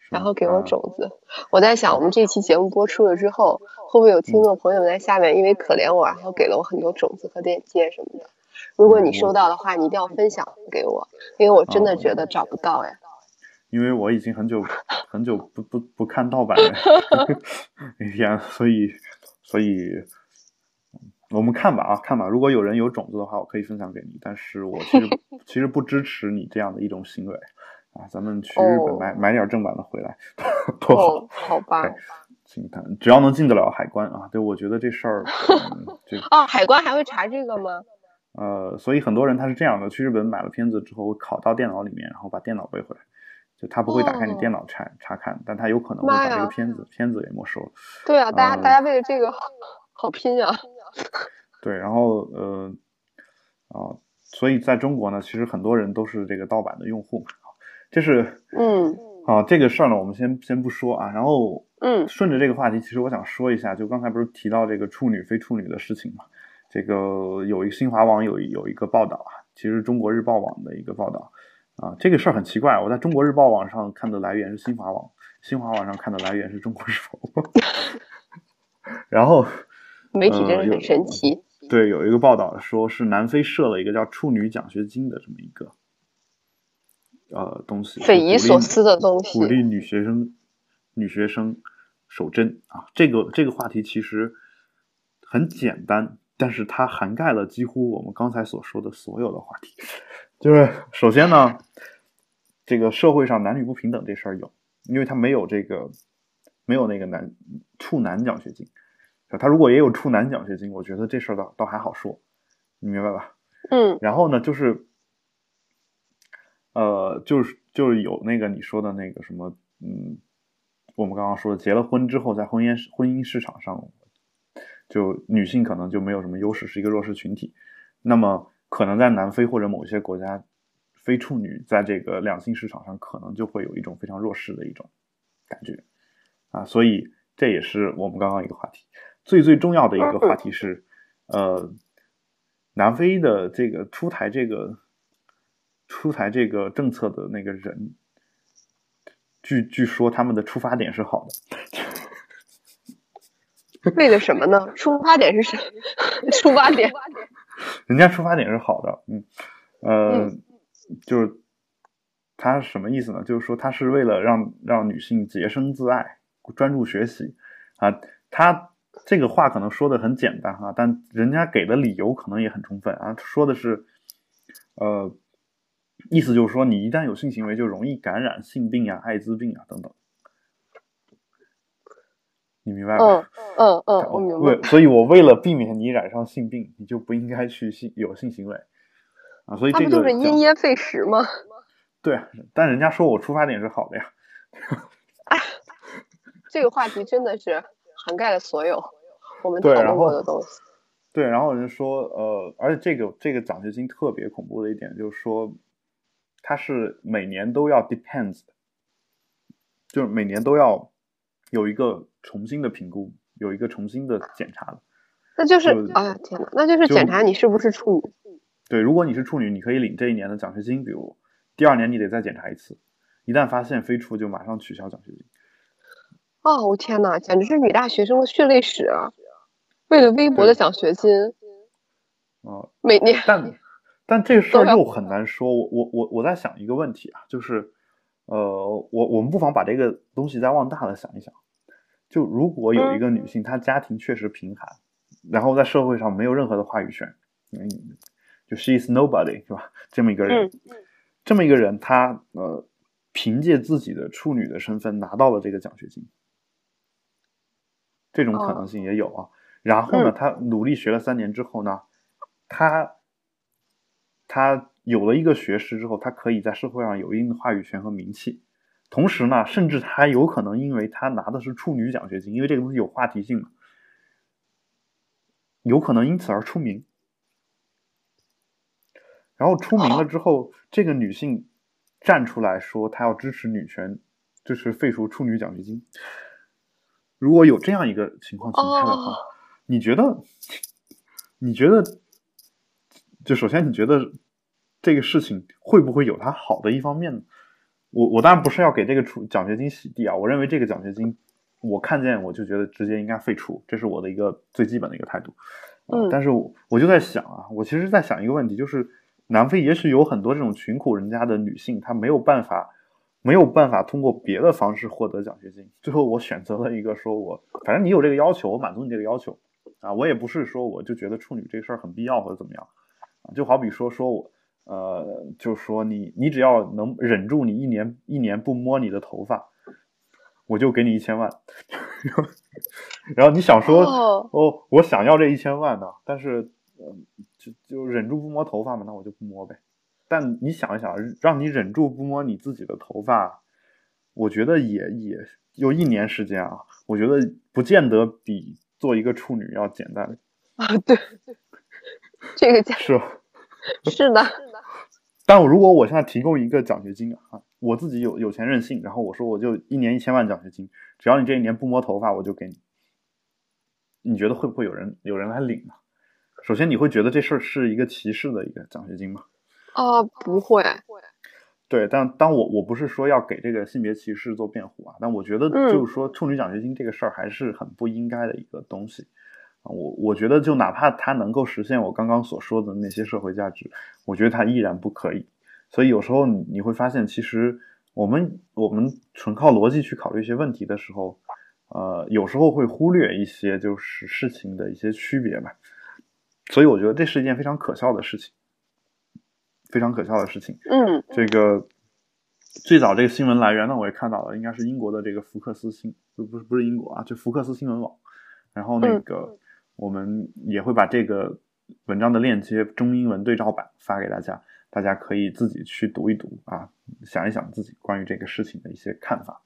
然后给我种子？我在想，我们这期节目播出了之后，会不会有听众朋友们在下面因为可怜我，然后给了我很多种子和链接什么的？如果你收到的话，你一定要分享给我，因为我真的觉得找不到呀。因为我已经很久很久不不不看盗版了 那天，所以所以我们看吧啊，看吧。如果有人有种子的话，我可以分享给你。但是我其实其实不支持你这样的一种行为啊。咱们去日本买买点正版的回来，多好，好吧。请看，只要能进得了海关啊。对，我觉得这事儿，这哦，海关还会查这个吗？呃，所以很多人他是这样的，去日本买了片子之后，拷到电脑里面，然后把电脑背回来，就他不会打开你电脑查查看，但他有可能会把这个片子片子给没收了。对啊，大家大家为了这个好拼啊。对，然后呃啊，所以在中国呢，其实很多人都是这个盗版的用户，这是嗯啊这个事儿呢，我们先先不说啊，然后嗯，顺着这个话题，其实我想说一下，就刚才不是提到这个处女非处女的事情嘛。这个有一新华网有有一个报道啊，其实中国日报网的一个报道啊，这个事儿很奇怪，我在中国日报网上看的来源是新华网，新华网上看的来源是中国日报，然后媒体真的很神奇。对，有一个报道说是南非设了一个叫处女奖学金的这么一个呃东西，匪夷所思的东西，鼓励女学生女学生守贞啊，这个这个话题其实很简单。但是它涵盖了几乎我们刚才所说的所有的话题，就是首先呢，这个社会上男女不平等这事儿有，因为他没有这个没有那个男处男奖学金，他如果也有处男奖学金，我觉得这事儿倒倒还好说，你明白吧？嗯。然后呢，就是呃，就是就是有那个你说的那个什么，嗯，我们刚刚说的结了婚之后，在婚姻婚姻市场上。就女性可能就没有什么优势，是一个弱势群体。那么可能在南非或者某些国家，非处女在这个两性市场上可能就会有一种非常弱势的一种感觉啊。所以这也是我们刚刚一个话题。最最重要的一个话题是，呃，南非的这个出台这个出台这个政策的那个人，据据说他们的出发点是好的。为了什么呢？出发点是什？出发点？人家出发点是好的，嗯，呃，就是他什么意思呢？就是说他是为了让让女性洁身自爱、专注学习啊。他这个话可能说的很简单哈，但人家给的理由可能也很充分啊。说的是，呃，意思就是说，你一旦有性行为，就容易感染性病啊、艾滋病啊等等。你明白吗？嗯嗯嗯，我明白。所以，我为了避免你染上性病，你就不应该去性有性行为啊。所以这个就是因噎废食吗？对，但人家说我出发点是好的呀。这个话题真的是涵盖了所有我们讨论过的东西。对，然后人说，呃，而且这个这个奖学金特别恐怖的一点就是说，它是每年都要 depends，就是每年都要有一个。重新的评估，有一个重新的检查的，那就是哎呀天哪，那就是检查你是不是处女。对，如果你是处女，你可以领这一年的奖学金，比如第二年你得再检查一次，一旦发现非处，就马上取消奖学金。哦，我天哪，简直是女大学生的血泪史啊！为了微薄的奖学金，啊，每年，但但这事儿又很难说。我我我我在想一个问题啊，就是呃，我我们不妨把这个东西再往大了想一想。就如果有一个女性，她家庭确实贫寒，然后在社会上没有任何的话语权，嗯，就 she is nobody 是吧？这么一个人，这么一个人，她呃，凭借自己的处女的身份拿到了这个奖学金，这种可能性也有啊。然后呢，她努力学了三年之后呢，她她有了一个学识之后，他可以在社会上有一定的话语权和名气。同时呢，甚至他有可能，因为他拿的是处女奖学金，因为这个东西有话题性嘛，有可能因此而出名。然后出名了之后，这个女性站出来说，她要支持女权，支持废除处女奖学金。如果有这样一个情况存在的话，你觉得？你觉得？就首先，你觉得这个事情会不会有它好的一方面呢？我我当然不是要给这个出奖学金洗地啊！我认为这个奖学金，我看见我就觉得直接应该废除，这是我的一个最基本的一个态度。嗯，但是我我就在想啊，我其实在想一个问题，就是南非也许有很多这种穷苦人家的女性，她没有办法，没有办法通过别的方式获得奖学金。最后我选择了一个，说我反正你有这个要求，我满足你这个要求啊！我也不是说我就觉得处女这事儿很必要或者怎么样啊，就好比说说我。呃，就说你，你只要能忍住，你一年一年不摸你的头发，我就给你一千万。然后你想说，哦，我想要这一千万呢，但是，嗯就就忍住不摸头发嘛，那我就不摸呗。但你想一想，让你忍住不摸你自己的头发，我觉得也也有一年时间啊，我觉得不见得比做一个处女要简单 啊。对对，这个是 是的。但如果我现在提供一个奖学金啊，我自己有有钱任性，然后我说我就一年一千万奖学金，只要你这一年不摸头发，我就给你。你觉得会不会有人有人来领呢？首先，你会觉得这事儿是一个歧视的一个奖学金吗？啊，不会。对，但当我我不是说要给这个性别歧视做辩护啊，但我觉得就是说处女奖学金这个事儿还是很不应该的一个东西。我我觉得，就哪怕它能够实现我刚刚所说的那些社会价值，我觉得它依然不可以。所以有时候你你会发现，其实我们我们纯靠逻辑去考虑一些问题的时候，呃，有时候会忽略一些就是事情的一些区别吧。所以我觉得这是一件非常可笑的事情，非常可笑的事情。嗯，这个最早这个新闻来源呢，我也看到了，应该是英国的这个福克斯新，不不是不是英国啊，就福克斯新闻网。然后那个。我们也会把这个文章的链接中英文对照版发给大家，大家可以自己去读一读啊，想一想自己关于这个事情的一些看法。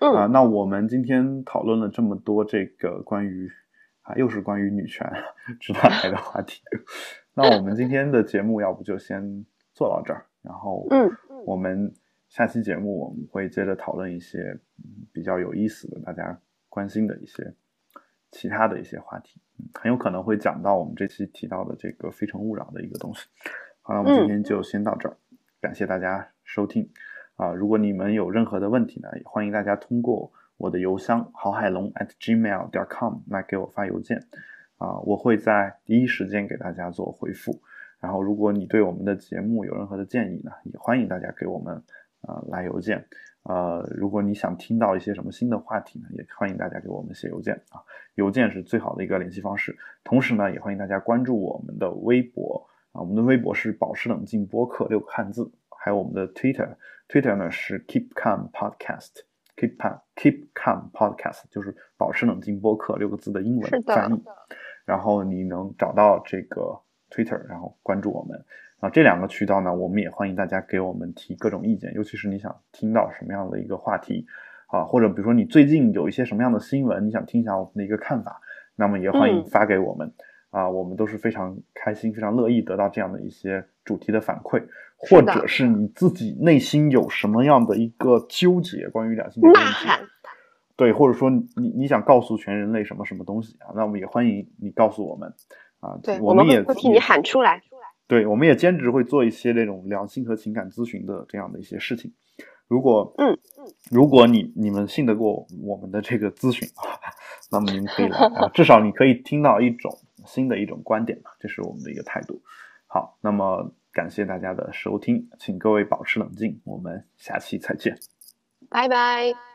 啊，那我们今天讨论了这么多这个关于啊，又是关于女权直男癌的话题。那我们今天的节目要不就先做到这儿，然后嗯，我们下期节目我们会接着讨论一些比较有意思的，大家关心的一些其他的一些话题，嗯，很有可能会讲到我们这期提到的这个《非诚勿扰》的一个东西。好了，我们今天就先到这儿，感谢大家收听。啊，如果你们有任何的问题呢，也欢迎大家通过我的邮箱郝海龙 at gmail 点 com 来给我发邮件。啊，我会在第一时间给大家做回复。然后，如果你对我们的节目有任何的建议呢，也欢迎大家给我们呃来邮件。呃，如果你想听到一些什么新的话题呢，也欢迎大家给我们写邮件啊。邮件是最好的一个联系方式。同时呢，也欢迎大家关注我们的微博啊，我们的微博是保持冷静播客六个汉字，还有我们的 Twitter，Twitter 呢是 Keep Calm Podcast，Keep Calm Keep Calm Podcast 就是保持冷静播客六个字的英文翻译。然后你能找到这个。Twitter，然后关注我们啊，这两个渠道呢，我们也欢迎大家给我们提各种意见，尤其是你想听到什么样的一个话题啊，或者比如说你最近有一些什么样的新闻，你想听一下我们的一个看法，那么也欢迎发给我们啊，我们都是非常开心、非常乐意得到这样的一些主题的反馈，或者是你自己内心有什么样的一个纠结，关于两性的问题，对，或者说你你想告诉全人类什么什么东西啊，那我们也欢迎你告诉我们。啊，对，我们也会替你喊出来。对，我们也兼职会做一些这种良性和情感咨询的这样的一些事情。如果，嗯嗯，如果你你们信得过我们的这个咨询啊，那么您可以来啊，至少你可以听到一种新的一种观点吧，这是我们的一个态度。好，那么感谢大家的收听，请各位保持冷静，我们下期再见，拜拜。